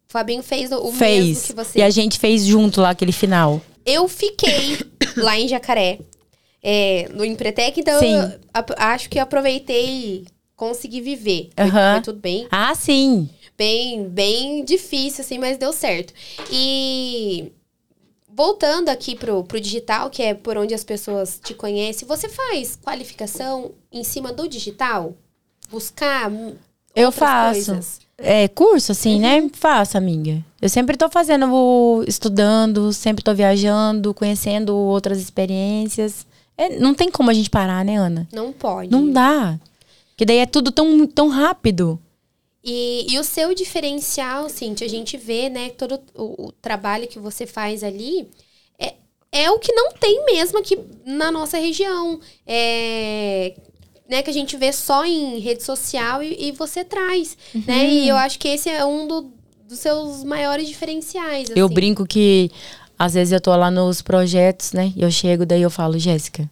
o Fabinho fez o, o mesmo fez. que você. E a gente fez junto lá aquele final. Eu fiquei lá em Jacaré, é, no Empretec, então Sim. eu acho que eu aproveitei, consegui viver. Foi, Aham. foi tudo bem, Ah, sim. bem, bem difícil, assim, mas deu certo. E voltando aqui pro, pro digital, que é por onde as pessoas te conhecem, você faz qualificação em cima do digital? Buscar Eu faço. coisas? É, curso, assim, Uhum. né? Faço, amiga. Eu sempre tô fazendo, estudando, sempre tô viajando, conhecendo outras experiências. É, não tem como a gente parar, né, Ana? Não pode. Não dá. Porque daí é tudo tão, tão rápido. E, e o seu diferencial, Cintia, a gente vê, né, todo o, o trabalho que você faz ali é, é o que não tem mesmo aqui na nossa região. É, né, que a gente vê só em rede social e, e você traz, né? E eu acho que esse é um do- dos seus maiores diferenciais, Eu assim. brinco que às vezes eu tô lá nos projetos, né? E eu chego, daí eu falo, Jéssica,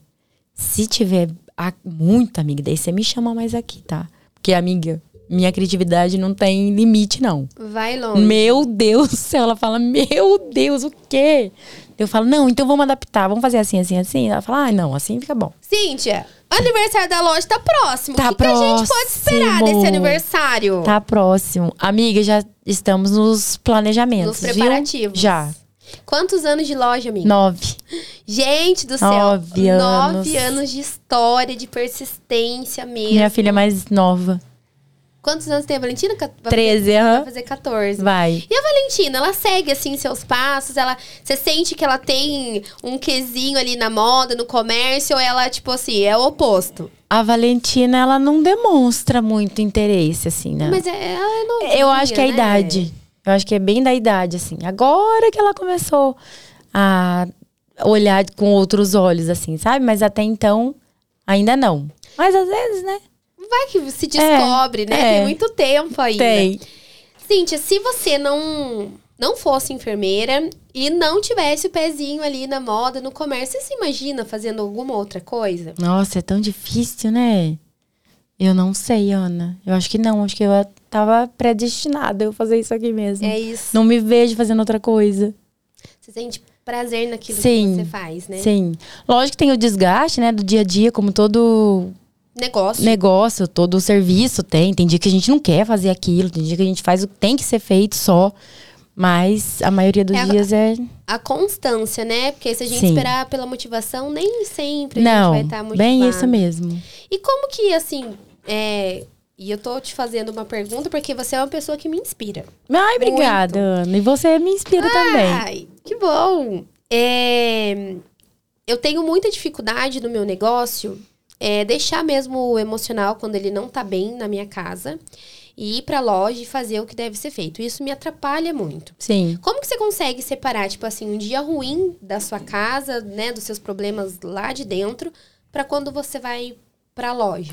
se tiver a- muita amiga, daí você me chama mais aqui, tá? Porque, amiga, minha criatividade não tem limite, não. Vai longe. Meu Deus do céu, ela fala, meu Deus, o quê? Eu falo, não, então vamos adaptar, vamos fazer assim, assim, assim. Ela fala, ah, não, assim fica bom. Cíntia, o aniversário da loja tá próximo. Tá o que, que a gente pode esperar próximo. desse aniversário? Tá próximo. Amiga, já estamos nos planejamentos. Nos viu? preparativos. Já. Quantos anos de loja, amiga? Nove. Gente do céu. Nove anos. Nove anos de história, de persistência mesmo. Minha filha mais nova. Quantos anos tem a Valentina? Ca- vai Treze, Vai aham. fazer 14. Vai. E a Valentina, ela segue assim seus passos? Ela, você sente que ela tem um quesinho ali na moda, no comércio, ou ela tipo assim, é o oposto? A Valentina, ela não demonstra muito interesse, assim, né? Mas é, ela é novinha, Eu acho que é a né? idade. Eu acho que é bem da idade, assim. Agora que ela começou a olhar com outros olhos, assim, sabe? Mas até então, ainda não. Mas às vezes, né? Vai que se descobre, né? é. Tem muito tempo ainda. Tem. Cíntia, se você não não fosse enfermeira e não tivesse o pezinho ali na moda, no comércio, você se imagina fazendo alguma outra coisa? Nossa, é tão difícil, né? Eu não sei, Ana. Eu acho que não. Acho que eu tava predestinada a eu fazer isso aqui mesmo. É isso. Não me vejo fazendo outra coisa. Você sente prazer naquilo Sim. que você faz, né? Sim. Lógico que tem o desgaste, né, do dia a dia, como todo Negócio. negócio, todo serviço tem. Tem dia que a gente não quer fazer aquilo, tem dia que a gente faz o que tem que ser feito só. Mas a maioria dos É, dias é. A constância, né? Porque se a gente Sim. esperar pela motivação, nem sempre a gente Não, vai estar motivado. bem isso mesmo. E como que, assim, é... E eu tô te fazendo uma pergunta porque você é uma pessoa que me inspira. Ai, obrigada, Ana. E você me inspira também. Ai, que bom! É, Eu tenho muita dificuldade no meu negócio é deixar mesmo o emocional quando ele não tá bem na minha casa e ir pra loja e fazer o que deve ser feito. Isso me atrapalha muito. Sim. Como que você consegue separar, tipo assim, um dia ruim da sua casa, né, dos seus problemas lá de dentro, pra quando você vai pra loja?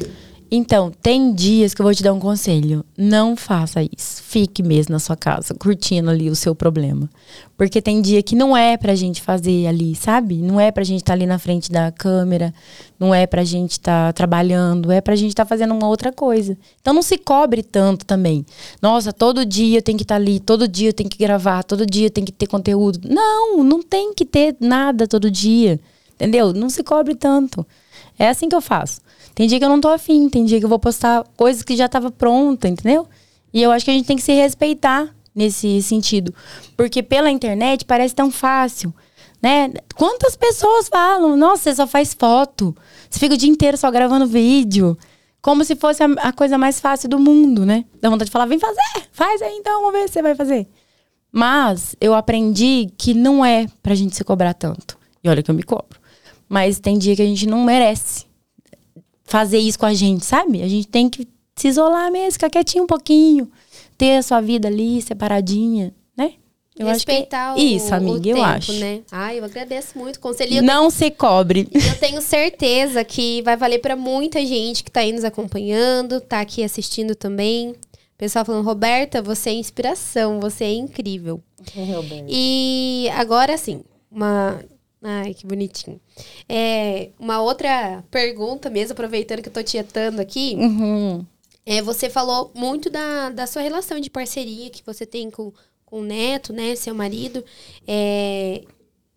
Então, tem dias que eu vou te dar um conselho. Não faça isso. Fique mesmo na sua casa, curtindo ali o seu problema. Porque tem dia que não é pra gente fazer ali, sabe? Não é pra gente estar ali na frente da câmera, não é pra gente estar trabalhando, é pra gente estar fazendo uma outra coisa. Então não se cobre tanto também. Nossa, todo dia tenho que estar ali, todo dia tenho que gravar, todo dia tenho que ter conteúdo. Não, não tem que ter nada todo dia. Entendeu? Não se cobre tanto. É assim que eu faço. Tem dia que eu não tô afim, tem dia que eu vou postar coisas que já tava pronta, entendeu? E eu acho que a gente tem que se respeitar nesse sentido. Porque pela internet parece tão fácil, né? Quantas pessoas falam, nossa, você só faz foto, você fica o dia inteiro só gravando vídeo. Como se fosse a, a coisa mais fácil do mundo, né? Dá vontade de falar, vem fazer, faz aí então, vamos ver se você vai fazer. Mas eu aprendi que não é pra gente se cobrar tanto. E olha que eu me cobro. Mas tem dia que a gente não merece fazer isso com a gente, sabe? A gente tem que se isolar mesmo, ficar quietinho um pouquinho, ter a sua vida ali separadinha, né? Eu acho que Respeitar o, isso, o amiga, tempo, eu acho. né? Ai, eu agradeço muito o conselho. E Não se cobre. Eu tenho certeza que vai valer pra muita gente que tá aí nos acompanhando, tá aqui assistindo também. Pessoal falando, Roberta, você é inspiração, você é incrível. E agora sim, uma. Ai, que bonitinho. É, uma outra pergunta mesmo, aproveitando que eu tô tietando aqui. Uhum. É, você falou muito da, da sua relação de parceria que você tem com, com o neto, né? Seu marido. É,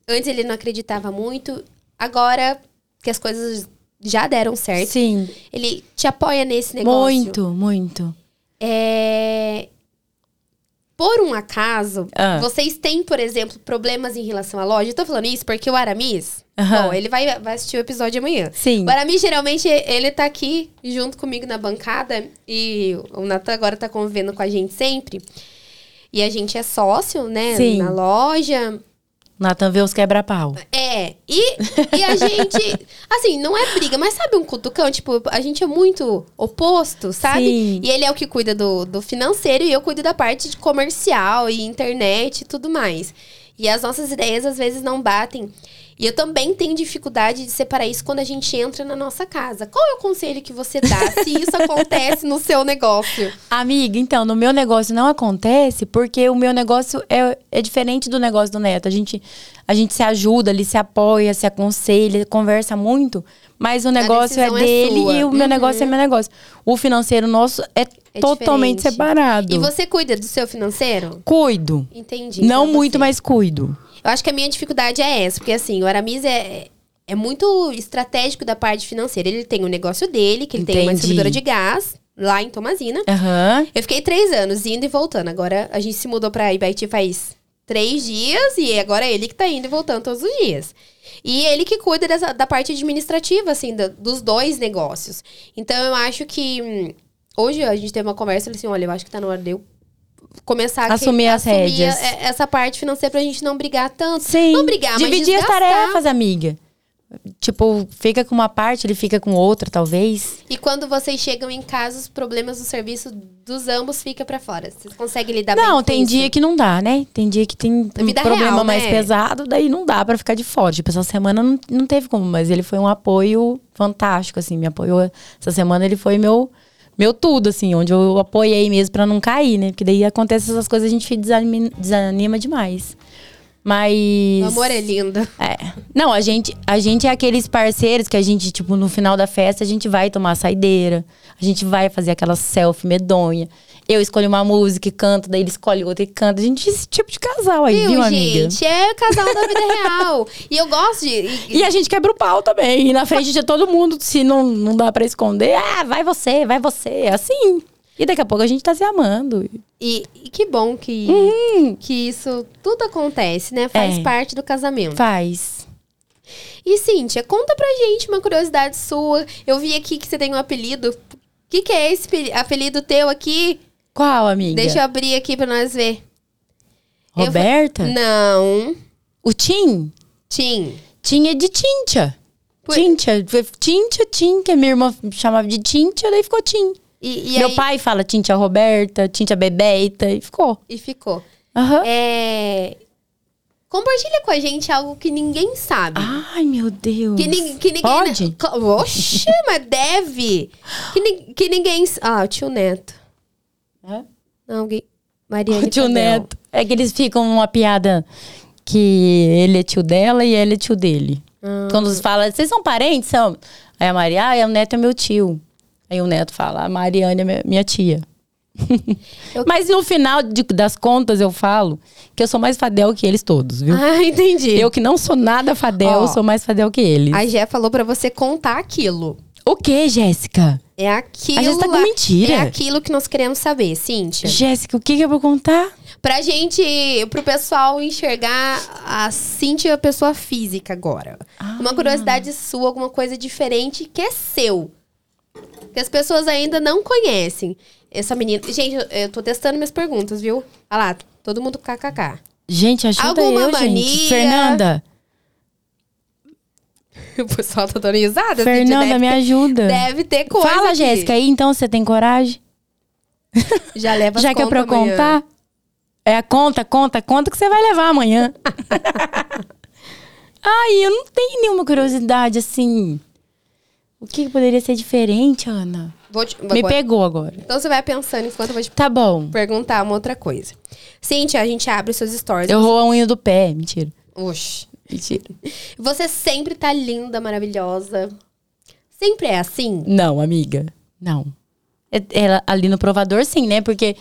antes ele não acreditava muito. Agora que as coisas já deram certo, Sim. ele te apoia nesse negócio. Muito, muito. É, Por um acaso, Ah. vocês têm, por exemplo, problemas em relação à loja? Eu tô falando isso porque o Aramis, Aham. bom, ele vai, vai assistir o episódio amanhã. Sim. O Aramis, geralmente, ele tá aqui junto comigo na bancada e o Natan agora tá convivendo com a gente sempre. E a gente é sócio, né? Sim. Na loja. Nathan vê os quebra-pau. É, e, e a gente, assim, não é briga, mas sabe um cutucão? Tipo, a gente é muito oposto, sabe? Sim. E ele é o que cuida do, do financeiro e eu cuido da parte de comercial e internet e tudo mais. E as nossas ideias às vezes não batem. E eu também tenho dificuldade de separar isso quando a gente entra na nossa casa. Qual é o conselho que você dá se isso acontece no seu negócio? Amiga, então, no meu negócio não acontece porque o meu negócio é, é diferente do negócio do Neto. A gente, a gente se ajuda, ele se apoia, se aconselha, conversa muito, mas o negócio é é dele sua. e o meu Uhum. negócio é meu negócio. O financeiro nosso é, É totalmente diferente. separado. E você cuida do seu financeiro? Cuido. Entendi. não então muito, você- mas cuido. Eu acho que a minha dificuldade é essa, porque assim, o Aramis é, é muito estratégico da parte financeira. Ele tem o negócio dele, que ele tem uma Entendi. distribuidora de gás lá em Tomazina. Aham. Eu fiquei três anos indo e voltando. Agora a gente se mudou pra Ibaiti faz três dias e agora é ele que tá indo e voltando todos os dias. E ele que cuida dessa- da parte administrativa, assim, da- dos dois negócios. Então eu acho que. hum, hoje a gente teve uma conversa, ele assim: olha, eu acho que tá na hora de eu começar a Assumir as rédeas. a- essa parte financeira pra gente não brigar tanto. Sim. Não brigar, mas Dividir as tarefas, amiga. Tipo, fica com uma parte, ele fica com outra, talvez. E quando vocês chegam em casa, os problemas do serviço dos ambos fica pra fora. Vocês conseguem lidar bem não, tem isso? dia que não dá, né? Tem dia que tem um problema real, mais né? pesado, daí não dá pra ficar de fora. Tipo, essa semana não, não teve como, mas ele foi um apoio fantástico, assim, me apoiou. Essa semana ele foi meu meu tudo, assim, onde eu apoiei mesmo pra não cair, né? Porque daí acontece essas coisas, a gente desanima, desanima demais. Mas. O amor é lindo. É. Não, a gente, a gente é aqueles parceiros que a gente, tipo, no final da festa, a gente vai tomar saideira, a gente vai fazer aquela selfie medonha. Eu escolho uma música e canto, daí ele escolhe outra e canta. A gente é esse tipo de casal aí, viu, Viu, amiga? gente? É casal da vida real. E eu gosto de. E, E a gente quebra o pau também. E na frente de todo mundo, se não, não dá pra esconder, ah, vai você, vai você. Assim. E daqui a pouco a gente tá se amando. e- e que bom que, que isso tudo acontece, né? Faz Uhum. É. parte do casamento. Faz. E Cíntia, conta pra gente uma curiosidade sua. Eu vi aqui que você tem um apelido. O que, que é esse pe- apelido teu aqui? Qual, amiga? Deixa eu abrir aqui pra nós ver. Roberta? Não. O Tim? Tim. Tim é de Tintia. Por- Tintia. Tintia, Tim, que a minha irmã chamava de Tintia, daí ficou Tim. E, e Meu aí- pai fala Tintia Roberta, Tintia Bebeita, e ficou. E ficou. Aham. É... Compartilha com a gente algo que ninguém sabe. Ai, meu Deus. Que, nin- que ninguém. Pode? Oxi, mas deve. Que, ni- que ninguém. Ah, o tio Neto. Hã? Não, alguém. Mariane. O tio. Neto. É que eles ficam numa piada que ele é tio dela e ela é tio dele. Ah. Quando eles falam, vocês são parentes? São. Aí a Maria, ah, o Neto é meu tio. Aí o Neto fala, a Mariane é minha- tia. Eu- Mas no final de- das contas eu falo que eu sou mais fadel que eles todos, viu? Ah, entendi. Eu que não sou nada fadel, Ó. sou mais fadel que eles. A Gé falou pra você contar aquilo. O que, Jéssica? É aquilo. A Jéssica tá com mentira. É aquilo que nós queremos saber, Cíntia. Jéssica, o que que eu vou contar? Pra gente, pro pessoal enxergar a Cíntia pessoa física agora. Ah. Uma curiosidade sua, alguma coisa diferente que é seu. Que as pessoas ainda não conhecem. Essa menina. Gente, eu, eu tô testando minhas perguntas, viu? Olha lá, todo mundo kkk. Gente, ajuda Alguma eu, mania? gente. Fernanda, O pessoal tá dando risada. Fernanda, deve, me ajuda. deve ter coisa. Fala. Jéssica, aí então você tem coragem? Já leva Já que é pra amanhã. contar? É a conta, conta, conta que você vai levar amanhã. Ai, eu não tenho nenhuma curiosidade assim. O que poderia ser diferente, Ana? Te- Me agora- pegou agora. Então você vai pensando enquanto eu vou te Tá bom. perguntar uma outra coisa. Cíntia, a gente abre os seus stories. Eu roo a unha do pé. Mentira. Oxi. Mentira. Você sempre tá linda, maravilhosa. Sempre é assim? Não, amiga. Não. É- Ela, ali no provador, sim, né? Porque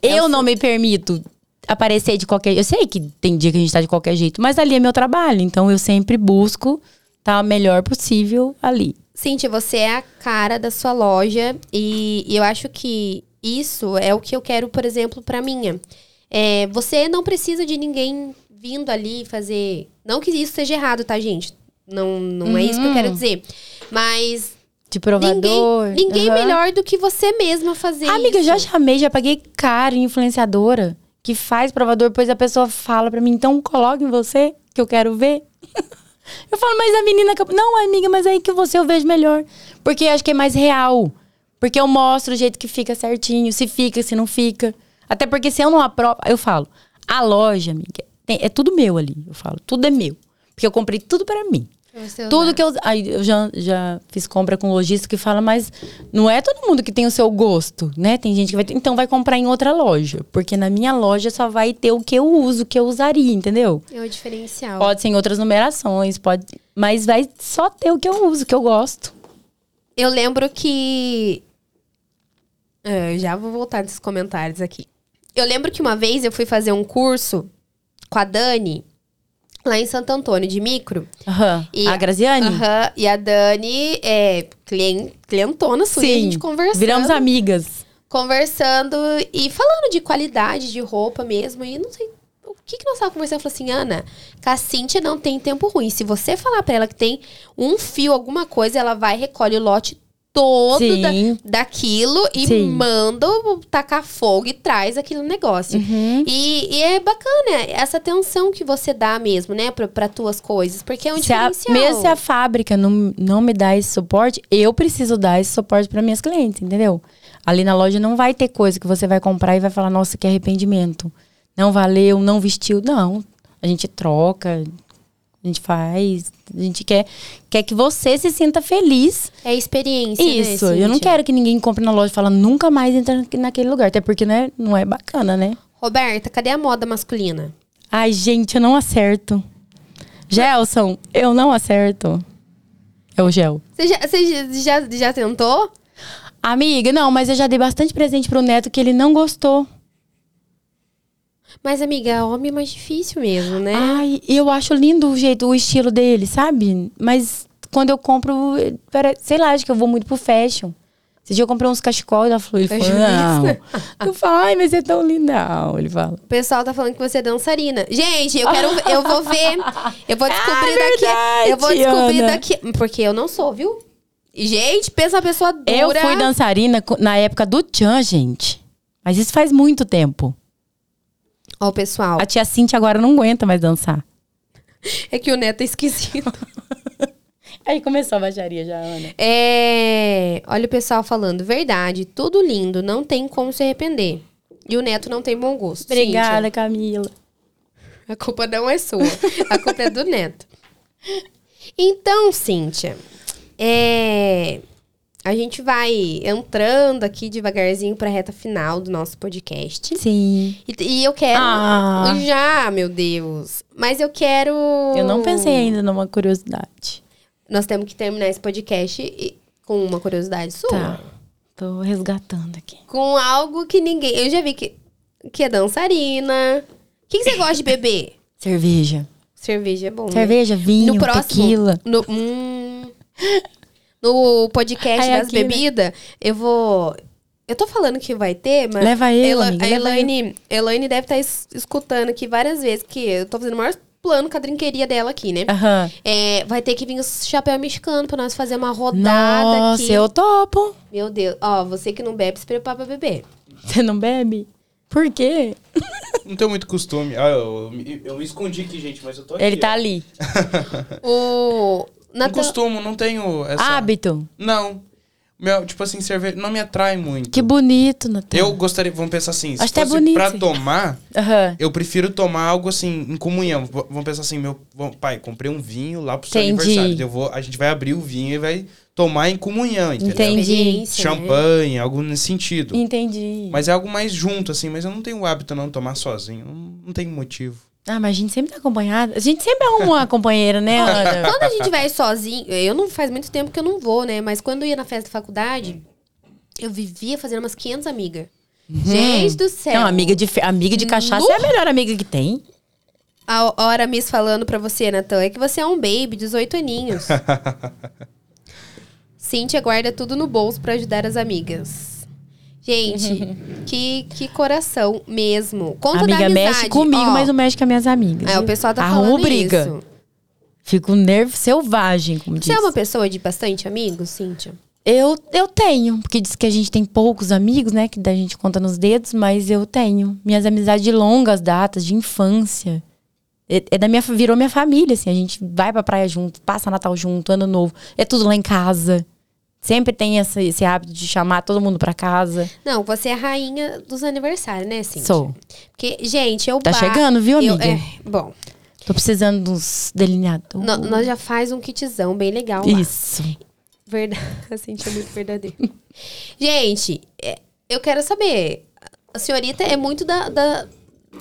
eu, Eu não me permito aparecer de qualquer... Eu sei que tem dia que a gente tá de qualquer jeito, mas ali é meu trabalho. Então eu sempre busco estar o melhor possível ali. Cíntia, você é a cara da sua loja e, e eu acho que isso é o que eu quero, por exemplo, pra minha. É, você não precisa de ninguém vindo ali fazer. Não que isso seja errado, tá, gente? Não, não é isso que eu quero dizer. Mas De provador. ninguém, ninguém aham. melhor do que você mesma fazer Amiga, eu isso. já chamei, já paguei caro em influenciadora que faz provador, depois a pessoa fala pra mim, então coloque em você, que eu quero ver. eu falo, mas a menina. Não, amiga, mas aí que você eu vejo melhor. Porque eu acho que é mais real. Porque eu mostro o jeito que fica certinho, se fica, se não fica. Até porque se eu não aprovo, eu falo, a loja, amiga, é tudo meu ali. Eu falo, tudo é meu. Porque eu comprei tudo pra mim. Tudo que eu. Aí eu já, já fiz compra com lojista que fala, mas não é todo mundo que tem o seu gosto, né? Tem gente que vai. Então vai comprar em outra loja. Porque na minha loja só vai ter o que eu uso, o que eu usaria, entendeu? É o diferencial. Pode ser em outras numerações, pode. Mas vai só ter o que eu uso, o que eu gosto. Eu lembro que. É, eu já vou voltar nesses comentários aqui. Eu lembro que uma vez eu fui fazer um curso com a Dani, lá em Santo Antônio, de micro. Aham. E- A Graziane? Aham, e a Dani é clien- clientona sua, e a gente conversando. Viramos amigas. Conversando e falando de qualidade de roupa mesmo. E não sei. O que, que nós estávamos conversando? Eu falei assim, Ana, que a Cíntia não tem tempo ruim. Se você falar pra ela que tem um fio, alguma coisa, ela vai, recolhe o lote todo da- daquilo e Sim. manda tacar fogo e traz aquele negócio. Uhum. E, e é bacana essa atenção que você dá mesmo, né, pra, pra tuas coisas. Porque é um Se a, diferencial. mesmo se a fábrica não, não me dá esse suporte, eu preciso dar esse suporte para minhas clientes, entendeu? Ali na loja não vai ter coisa que você vai comprar e vai falar, nossa, que arrependimento. Não valeu, não vestiu. Não. A gente troca, a gente faz. A gente quer, quer que você se sinta feliz. É experiência, né, Isso. eu não quero que ninguém compre na loja e fala, nunca mais entra naquele lugar. Até porque né, não é bacana, né? Roberta, cadê a moda masculina? Ai, gente, eu não acerto. Gelson, eu não acerto. É o Gel. Você já, você já, já, já tentou? Amiga, não, mas eu já dei bastante presente pro neto que ele não gostou. Mas, amiga, homem é mais difícil mesmo, né? Ai, eu acho lindo o jeito, o estilo dele, sabe? Mas quando eu compro, sei lá, acho que eu vou muito pro fashion. Esse dia eu comprei uns cachecol ela falou, ele falou, não. Eu falo, ai, mas é tão lindão. Ele fala. O pessoal tá falando que você é dançarina. Gente, eu quero, eu vou ver. Eu vou descobrir Ah, daqui. Eu vou descobrir Ana. daqui. Porque eu não sou, viu? Gente, pensa uma pessoa dura. Eu fui dançarina na época do Tchan, gente. Mas isso faz muito tempo. Ó, pessoal. A tia Cintia agora não aguenta mais dançar. É que o neto é esquisito. Aí começou a baixaria já, Ana. É. Olha o pessoal falando. Verdade, tudo lindo, não tem como se arrepender. E o neto não tem bom gosto. Obrigada, Camila. Cíntia. A culpa não é sua. A culpa é do neto. Então, Cíntia, é. A gente vai entrando aqui devagarzinho pra reta final do nosso podcast. Sim. E, e eu quero. Ah. Já, meu Deus. Mas eu quero. Eu não pensei ainda numa curiosidade. Nós temos que terminar esse podcast e- com uma curiosidade sua. Tá. Tô resgatando aqui. Com algo que ninguém. Eu já vi que, que é dançarina. O que, que você gosta de beber? Cerveja. Cerveja é bom. né? Cerveja, vinho, No próximo. tequila. No, hum, no podcast Ai, das aqui, né? bebidas, eu vou. Eu tô falando que vai ter, mas. Leva eu, Ela- amiga, a Elaine, Elaine deve estar escutando aqui várias vezes, que eu tô fazendo o maior plano com a drinqueria dela aqui, né? Aham. É, vai ter que vir os chapéu mexicano pra nós fazer uma rodada Nossa, aqui. eu topo. Meu Deus. Ó, você que não bebe, se prepara pra beber. Você não bebe? Por quê? Não tenho muito costume. Ah, eu, eu, eu me escondi aqui, gente, mas eu tô aqui. Ele tá ó. ali. O. Não Natan- costumo, não tenho essa... Hábito. Não. Meu, tipo assim, cerveja não me atrai muito. Que bonito, Natan. Eu gostaria, vamos pensar assim, se Acho até fosse bonito. pra tomar, Aham. eu prefiro tomar algo assim, em comunhão. Vamos pensar assim, meu pai, comprei um vinho lá pro seu Entendi. aniversário. Eu vou, a gente vai abrir o vinho e vai tomar em comunhão, entendeu? Entendi. Né? Champanhe, algo nesse sentido. Entendi. Mas é algo mais junto, assim, mas eu não tenho o hábito não de tomar sozinho. Não, não tem motivo. Ah, mas a gente sempre tá acompanhada. A gente sempre arruma uma companheira, né, Ana? Quando a gente vai sozinho, eu não faz muito tempo que eu não vou, né? Mas quando eu ia na festa da faculdade, eu vivia fazendo umas 500 amigas. Gente do céu. Não, amiga de, amiga de cachaça Nu. é a melhor amiga que tem. A hora Miss falando pra você, Natan, é que você é um baby, 18 aninhos. Cíntia guarda tudo no bolso pra ajudar as amigas. Gente, que, que coração mesmo. Conta amiga da amizade. mexe comigo, Ó, mas não mexe com as minhas amigas. É, o pessoal tá Arrumo falando briga. isso. Fico nervo selvagem, como Você diz. é uma pessoa de bastante amigos, Cíntia? Eu, eu tenho, porque diz que a gente tem poucos amigos, né? Que da gente conta nos dedos, mas eu tenho. Minhas amizades de longas datas, de infância. É, é da minha, virou minha família, assim. A gente vai pra praia junto, passa Natal junto, Ano Novo. É tudo lá em casa. Sempre tem essa, esse hábito de chamar todo mundo pra casa. Não, você é a rainha dos aniversários, né, Cíntia? Sou. Porque, gente, eu Tá ba- chegando, viu, eu- amiga? é, bom, Tô precisando dos delineadores. nó- nós já faz um kitzão bem legal lá. Isso. Verdade. A Cintia é muito verdadeira. Gente, eu quero saber. A senhorita é muito da, da-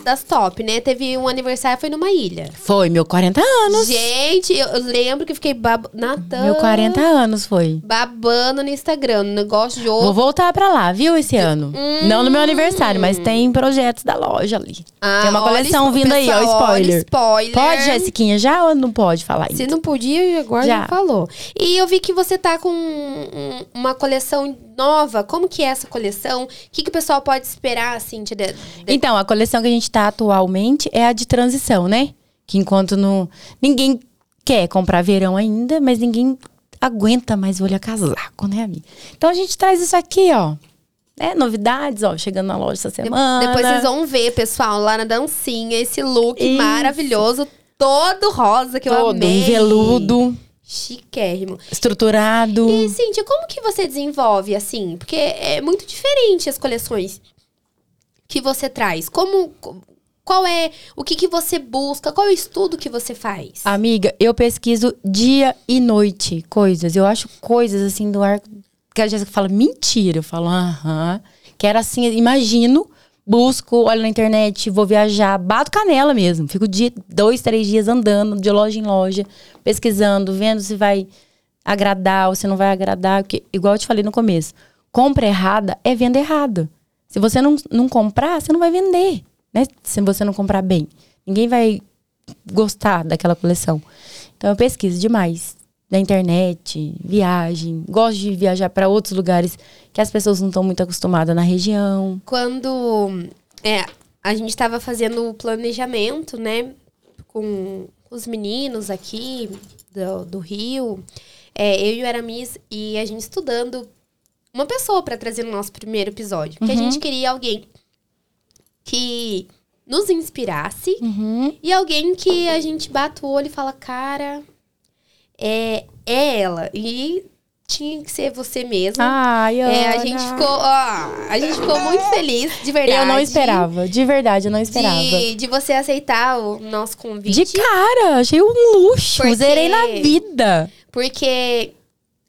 das top, né? Teve um aniversário, foi numa ilha. Foi, meu 40 anos. Gente, eu, lembro que fiquei bab... Natan, Meu 40 anos foi. babando no Instagram, no negócio de Vou outro. voltar pra lá, viu, esse ano. Não no meu aniversário, mas tem projetos da loja ali. Ah, tem uma coleção vindo aí, ó, pessoal, spoiler. spoiler. Pode, Jessiquinha, já ou não pode falar ainda? Se não podia, agora já. Já. falou. E eu vi que você tá com um- uma coleção nova. Como que é essa coleção? O que, que o pessoal pode esperar, assim, de, de- Então, a coleção que a gente tá atualmente é a de transição, né? Que enquanto não... Ninguém quer comprar verão ainda, mas ninguém aguenta mais olhar casaco, né, amiga? Então, a gente traz isso aqui, ó. É, novidades, ó, chegando na loja essa semana. Depois vocês vão ver, pessoal, lá na dancinha, esse look Isso. maravilhoso, todo rosa, que eu Todo amei. em veludo, Chiquérrimo. estruturado. E, Cíntia, como que você desenvolve, assim? Porque é muito diferente as coleções que você traz. Como... Qual é... O que que você busca? Qual é o estudo que você faz? Amiga, eu pesquiso dia e noite coisas. Eu acho coisas assim do ar que a Jéssica fala mentira. Eu falo, aham. Que era assim, imagino, busco, olho na internet, vou viajar, bato canela mesmo. Fico dia, dois, três dias andando de loja em loja, pesquisando, vendo se vai agradar ou se não vai agradar. Porque, igual eu te falei no começo, compra errada é venda errada. Se você não, não comprar, você não vai vender, né? Se você não comprar bem. Ninguém vai gostar daquela coleção. Então eu pesquiso demais. Na internet, viagem. Gosto de viajar para outros lugares que as pessoas não estão muito acostumadas na região. Quando é, a gente estava fazendo o planejamento, né, com os meninos aqui do, do Rio, é, eu e o Aramis, e a gente estudando uma pessoa para trazer no nosso primeiro episódio. Que a gente queria alguém que nos inspirasse e alguém que a gente bata o olho e fala, cara, é, é ela. E tinha que ser você mesmo. Ai, É, a gente ficou, ó, a gente ficou muito feliz, de verdade. Eu não esperava. De verdade, eu não esperava. De, de você aceitar o nosso convite. De cara, achei um luxo. Porque- Zerei na vida. Porque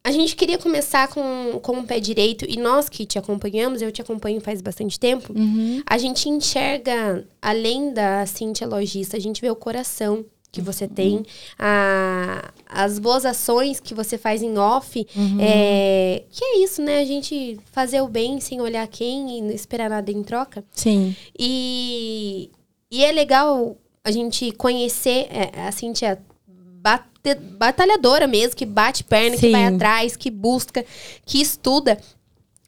a gente queria começar com, com o pé direito. E nós que te acompanhamos, eu te acompanho faz bastante tempo. Uhum. A gente enxerga, além da Cintia Logista, a gente vê o coração que você tem, a, as boas ações que você faz em off. É, que é isso, né? A gente fazer o bem sem olhar quem e não esperar nada em troca. Sim. E, e é legal a gente conhecer é, a Cintia batalhadora mesmo, que bate perna, que Sim. vai atrás, que busca, que estuda.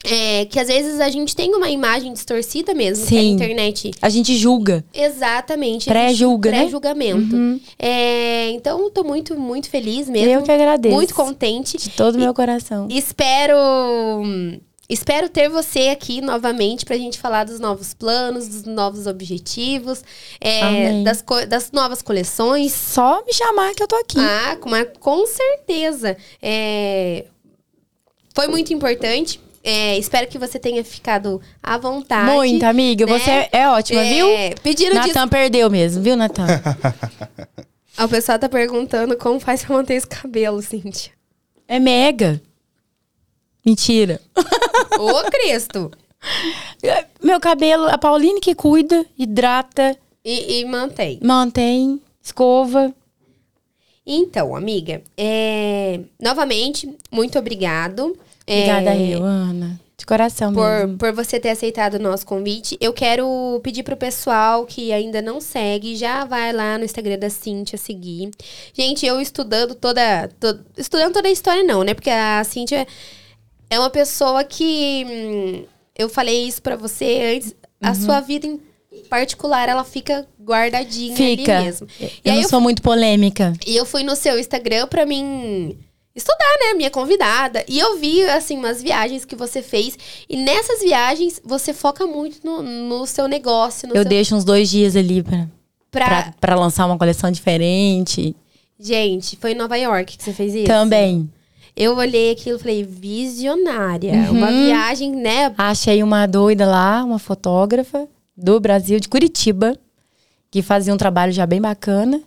É, que às vezes a gente tem uma imagem distorcida mesmo, que a Sim. internet. A gente julga. Exatamente. Pré-julga, né? Pré-julgamento. Uhum. É, então, tô muito, muito feliz mesmo. Eu que agradeço. Muito contente. De todo o meu coração. Espero. Espero ter você aqui novamente pra gente falar dos novos planos, dos novos objetivos, é, das, das novas coleções. Só me chamar que eu tô aqui. Ah, com, com certeza. É, foi muito importante. É, espero que você tenha ficado à vontade. Muito, amiga. né? Você é, é ótima, É, viu? Pediram. Natan perdeu mesmo, viu, Natan? O pessoal tá perguntando como faz pra manter esse cabelo, Cíntia. é mega. Mentira. Ô, Cristo! Meu cabelo, a Pauline que cuida, hidrata, E, e mantém. mantém, escova. Então, amiga, é, novamente, muito obrigado. Obrigada, é, eu, Ana. De coração por, mesmo. por você ter aceitado o nosso convite. Eu quero pedir pro pessoal que ainda não segue, já vai lá no Instagram da Cíntia seguir. Gente, eu estudando toda. to- estudando toda a história, não, né? Porque a Cíntia é uma pessoa que. hum, eu falei isso pra você antes. A Uhum. sua vida em particular, ela fica guardadinha Fica. ali mesmo. E Eu aí não eu sou muito polêmica. e eu fui no seu Instagram pra mim estudar, né? Minha convidada. E eu vi, assim, umas viagens que você fez. E nessas viagens, você foca muito no, no seu negócio. No Eu seu, deixo uns dois dias ali pra, pra... pra, pra lançar uma coleção diferente. Gente, foi em Nova York que você fez isso? Também. Eu olhei aquilo e falei, visionária. Uhum. Uma viagem, né? Achei uma doida lá, uma fotógrafa do Brasil, de Curitiba, que fazia um trabalho já bem bacana.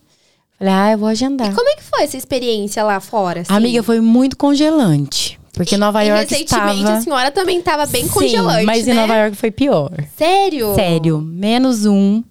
Falei, ah, eu vou agendar. Como é que foi essa experiência lá fora? assim? Amiga, foi muito congelante. Porque Nova e York recentemente estava... a senhora também tava bem Sim, congelante, mas né? em Nova York foi pior. Sério? Sério, menos um.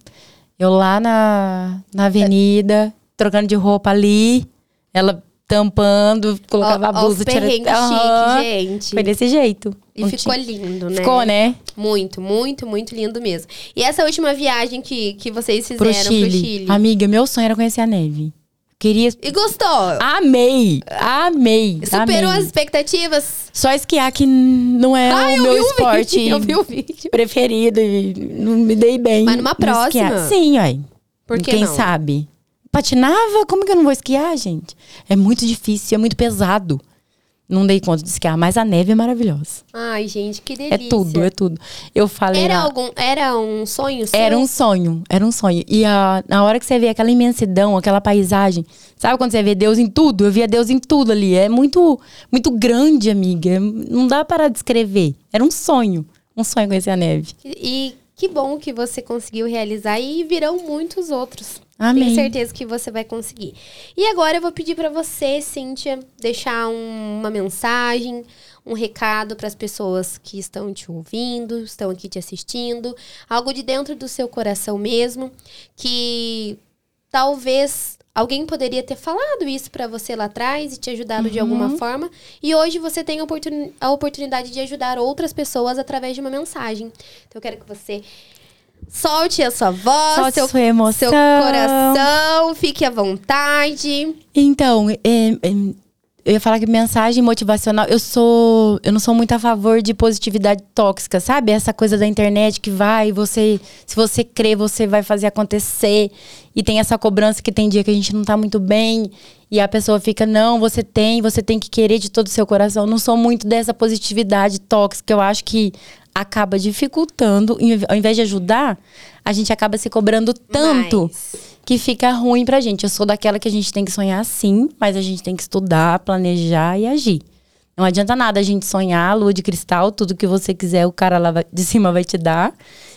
Eu lá na, na avenida, trocando de roupa ali. Ela tampando, colocava Ó, a ó, blusa, os perrengues Aham. chique, gente. Foi desse jeito. E ficou lindo, né? Ficou, né? Muito, muito, muito lindo mesmo. E essa última viagem que, que vocês Pro fizeram Chile. pro Chile? Amiga, meu sonho era conhecer a neve. Queria. E gostou? Amei! Amei! Superou amei. as expectativas? Só esquiar que não é Ah, o eu meu esporte vídeo, eu vi o vídeo. preferido. e não me dei bem. Mas numa próxima? esquiar. Sim, ué. Por que Quem não? sabe? Patinava? Como que eu não vou esquiar, gente? É muito difícil, é muito pesado. Não dei conta de esquiar, mas a neve é maravilhosa. Ai, gente, que delícia. É tudo, é tudo. Eu falei. Era, algum, era um sonho seu? Era um sonho, era um sonho. E a, na hora que você vê aquela imensidão, aquela paisagem, sabe quando você vê Deus em tudo? Eu via Deus em tudo ali. É muito, muito grande, amiga. Não dá para descrever. Era um sonho, um sonho conhecer a neve. E que bom que você conseguiu realizar e virão muitos outros. Amém. Tenho certeza que você vai conseguir. E agora eu vou pedir pra você, Cíntia, deixar um- uma mensagem, um recado para as pessoas que estão te ouvindo, estão aqui te assistindo, algo de dentro do seu coração mesmo, que talvez alguém poderia ter falado isso pra você lá atrás e te ajudado de alguma Uhum. forma, e hoje você tem a, oportuni- a oportunidade de ajudar outras pessoas através de uma mensagem. Então eu quero que você solte a sua voz, Solte seu sua emoção. seu coração, fique à vontade. Então, é, é, eu ia falar que mensagem motivacional. Eu sou. Eu não sou muito a favor de positividade tóxica, sabe? Essa coisa da internet que vai, você. Se você crê, você vai fazer acontecer. E tem essa cobrança que tem dia que a gente não tá muito bem. E a pessoa fica, não, você tem, você tem que querer de todo o seu coração. Eu não sou muito dessa positividade tóxica. Eu acho que acaba dificultando. Ao invés de ajudar, a gente acaba se cobrando tanto Mas- que fica ruim pra gente. Eu sou daquela que a gente tem que sonhar sim, mas a gente tem que estudar, planejar e agir. Não adianta nada a gente sonhar, lua de cristal, tudo que você quiser, o cara lá de cima vai te dar.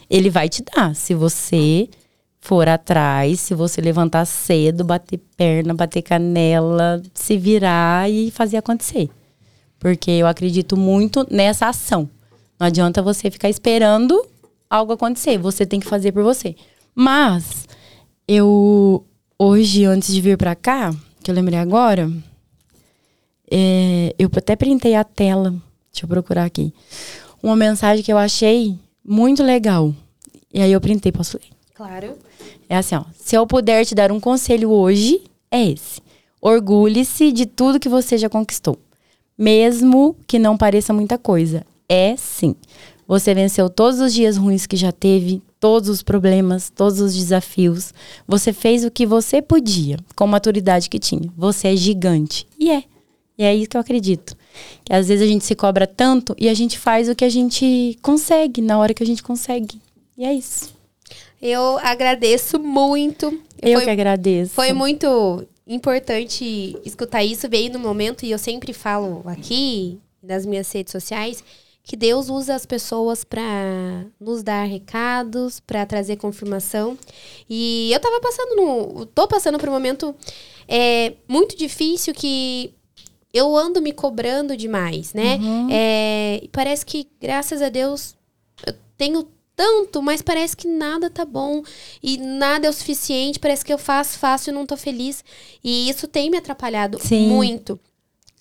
Ele vai te dar. Se você for atrás, se você levantar cedo, bater perna, bater canela, se virar e fazer acontecer. Porque eu acredito muito nessa ação. Não adianta você ficar esperando algo acontecer. Você tem que fazer por você. Mas eu hoje, antes de vir pra cá, que eu lembrei agora, é, eu até printei a tela. Deixa eu procurar aqui. Uma mensagem que eu achei muito legal. E aí eu printei, posso ler? Claro. É assim, ó. Se eu puder te dar um conselho hoje, é esse. Orgulhe-se de tudo que você já conquistou. Mesmo que não pareça muita coisa. É sim. Você venceu todos os dias ruins que já teve, todos os problemas, todos os desafios. Você fez o que você podia, com a maturidade que tinha. Você é gigante. E é. E é isso que eu acredito. Que às vezes a gente se cobra tanto e a gente faz o que a gente consegue, na hora que a gente consegue. E é isso. Eu agradeço muito. Eu foi, que agradeço. foi muito importante escutar isso, veio no momento, e eu sempre falo aqui, das minhas redes sociais que Deus usa as pessoas para nos dar recados, para trazer confirmação. E eu tava passando no. tô passando por um momento é, muito difícil que eu ando me cobrando demais, né? Uhum. É, e parece que, graças a Deus, eu tenho tanto, mas parece que nada tá bom e nada é o suficiente. Parece que eu faço, faço e não tô feliz. E isso tem me atrapalhado Sim. muito.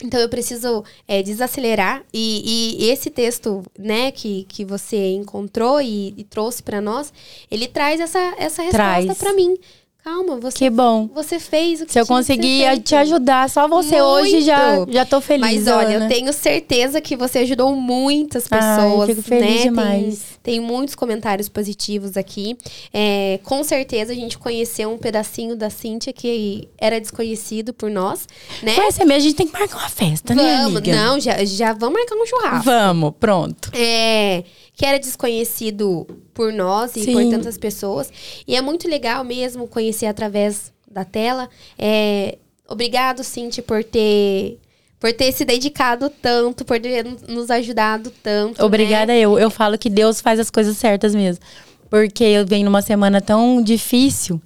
Então eu preciso é, desacelerar e, e esse texto, né, que, que você encontrou e, e trouxe para nós, ele traz essa, essa resposta para mim. Calma, você, Que bom. você fez o que Se eu conseguir te ajudar, só você hoje já, Muito. já tô feliz. Mas olha, Ana. eu tenho certeza que você ajudou muitas Ai, pessoas, fico feliz né? demais. Tem, tem muitos comentários positivos aqui. É, com certeza a gente conheceu um pedacinho da Cíntia que era desconhecido por nós, né? Conhece mesmo, a gente tem que marcar uma festa, né, Vamos, não, já, já vamos marcar um churrasco. Vamos, pronto. É, que era desconhecido por nós e por Sim. tantas pessoas. E é muito legal mesmo conhecer através da tela. É, obrigado, Cinti, por ter, por ter se dedicado tanto, por ter nos ajudado tanto. Obrigada né? eu. Eu falo que Deus faz as coisas certas mesmo. Porque eu venho numa semana tão difícil.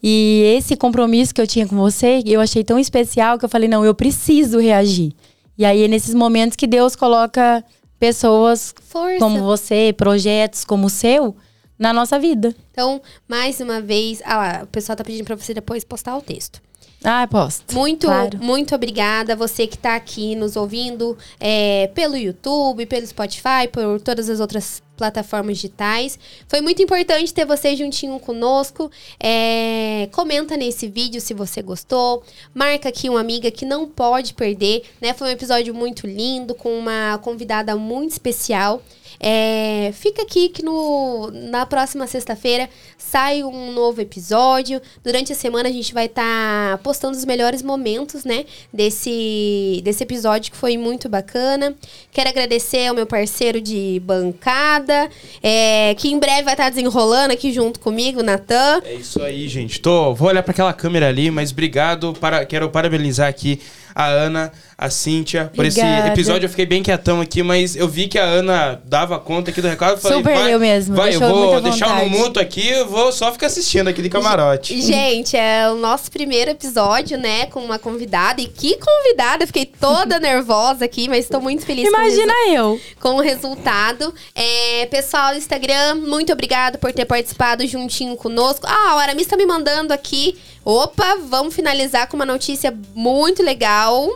E esse compromisso que eu tinha com você, eu achei tão especial que eu falei, não, eu preciso reagir. E aí é nesses momentos que Deus coloca pessoas Força. como você, projetos como o seu, na nossa vida. Então, mais uma vez. Ah lá, o pessoal tá pedindo pra você depois postar o texto. Ah, posto. Muito, Claro. muito obrigada você que está aqui nos ouvindo é, pelo YouTube, pelo Spotify, por todas as outras plataformas digitais. Foi muito importante ter você juntinho conosco. É, comenta nesse vídeo se você gostou. Marca aqui uma amiga que não pode perder. Né? Foi um episódio muito lindo, com uma convidada muito especial. É, fica aqui que no, na próxima sexta-feira sai um novo episódio. Durante a semana a gente vai estar postando os melhores momentos, né? Desse, desse episódio que foi muito bacana. Quero agradecer ao meu parceiro de bancada, é, que em breve vai estar desenrolando aqui junto comigo, Natan. É isso aí, gente. Tô, vou olhar para aquela câmera ali, mas obrigado. Para, quero parabenizar aqui a Ana, a Cíntia, por esse Obrigada. episódio. Eu fiquei bem quietão aqui, mas eu vi que a Ana dava conta aqui do recado. Falei, Super vai, eu mesmo, Vai, eu vou deixar no vontade. muto aqui, eu vou só ficar assistindo aqui de camarote. Gente, é o nosso primeiro episódio, né? Com uma convidada. E que convidada! Eu fiquei toda nervosa aqui, mas estou muito feliz com Imagina eu. com o resultado. É, pessoal do Instagram, muito obrigado por ter participado juntinho conosco. Ah, o Aramis tá me mandando aqui. Opa, vamos finalizar com uma notícia muito legal.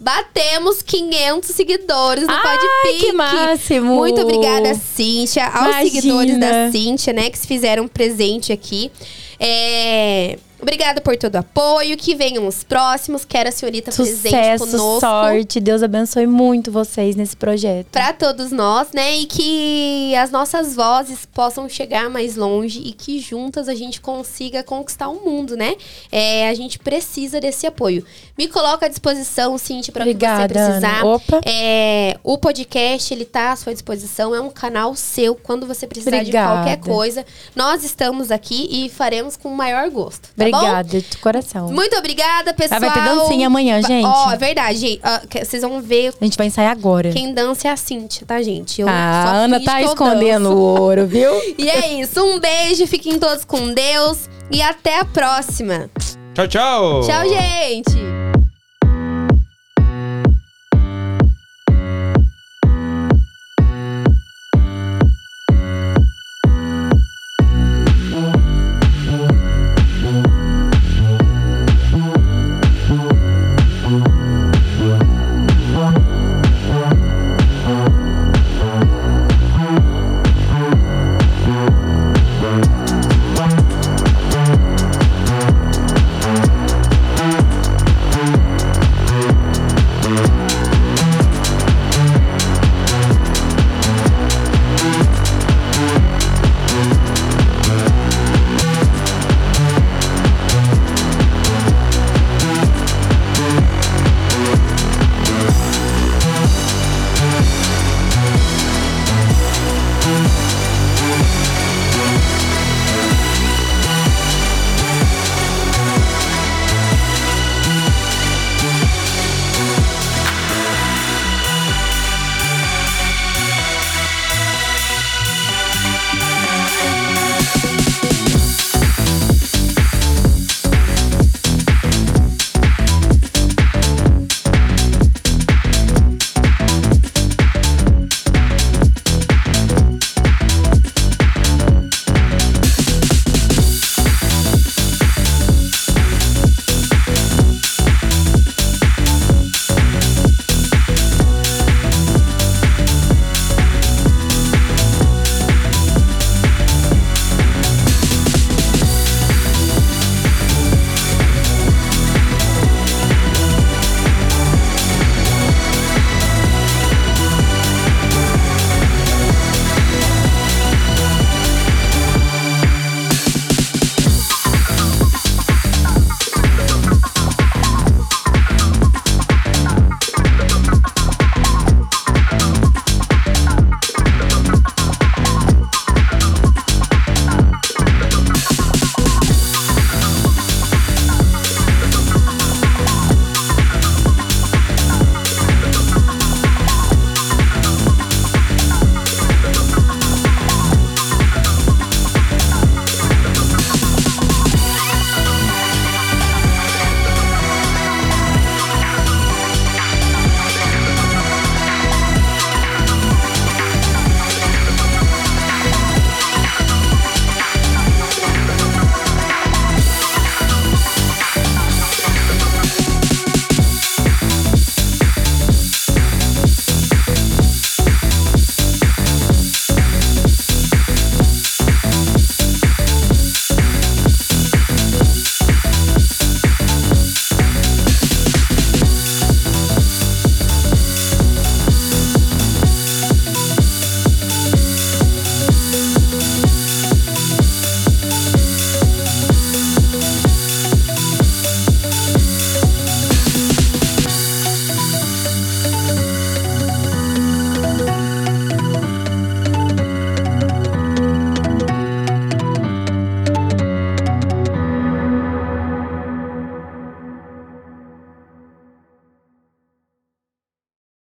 Batemos 500 seguidores no Ai, Podpic. que máximo! Muito obrigada, Cíntia. Aos Imagina. seguidores da Cíntia, né, que se fizeram presente aqui. É... Obrigada por todo o apoio. Que venham os próximos. Quero a senhorita presente Sucesso, conosco. sorte. Deus abençoe muito vocês nesse projeto. Pra todos nós, né? E que as nossas vozes possam chegar mais longe e que juntas a gente consiga conquistar o mundo, né? É, a gente precisa desse apoio. Me coloca à disposição, Cintia, para o que você precisar. Ana. Opa. É, o podcast, ele tá à sua disposição. É um canal seu. Quando você precisar Obrigada. de qualquer coisa, nós estamos aqui e faremos com o maior gosto. Tá? Obrigada, de coração. Muito obrigada, pessoal. vai ter dancinha amanhã, gente. Ó, é verdade, gente. Ó, Vocês vão ver A gente vai ensaiar agora. quem dança é a Cintia, tá, gente? Eu Ah, só a Ana tá escondendo o ouro, viu? E é isso. Um beijo, fiquem todos com Deus. E até a próxima. Tchau, tchau! Tchau, gente!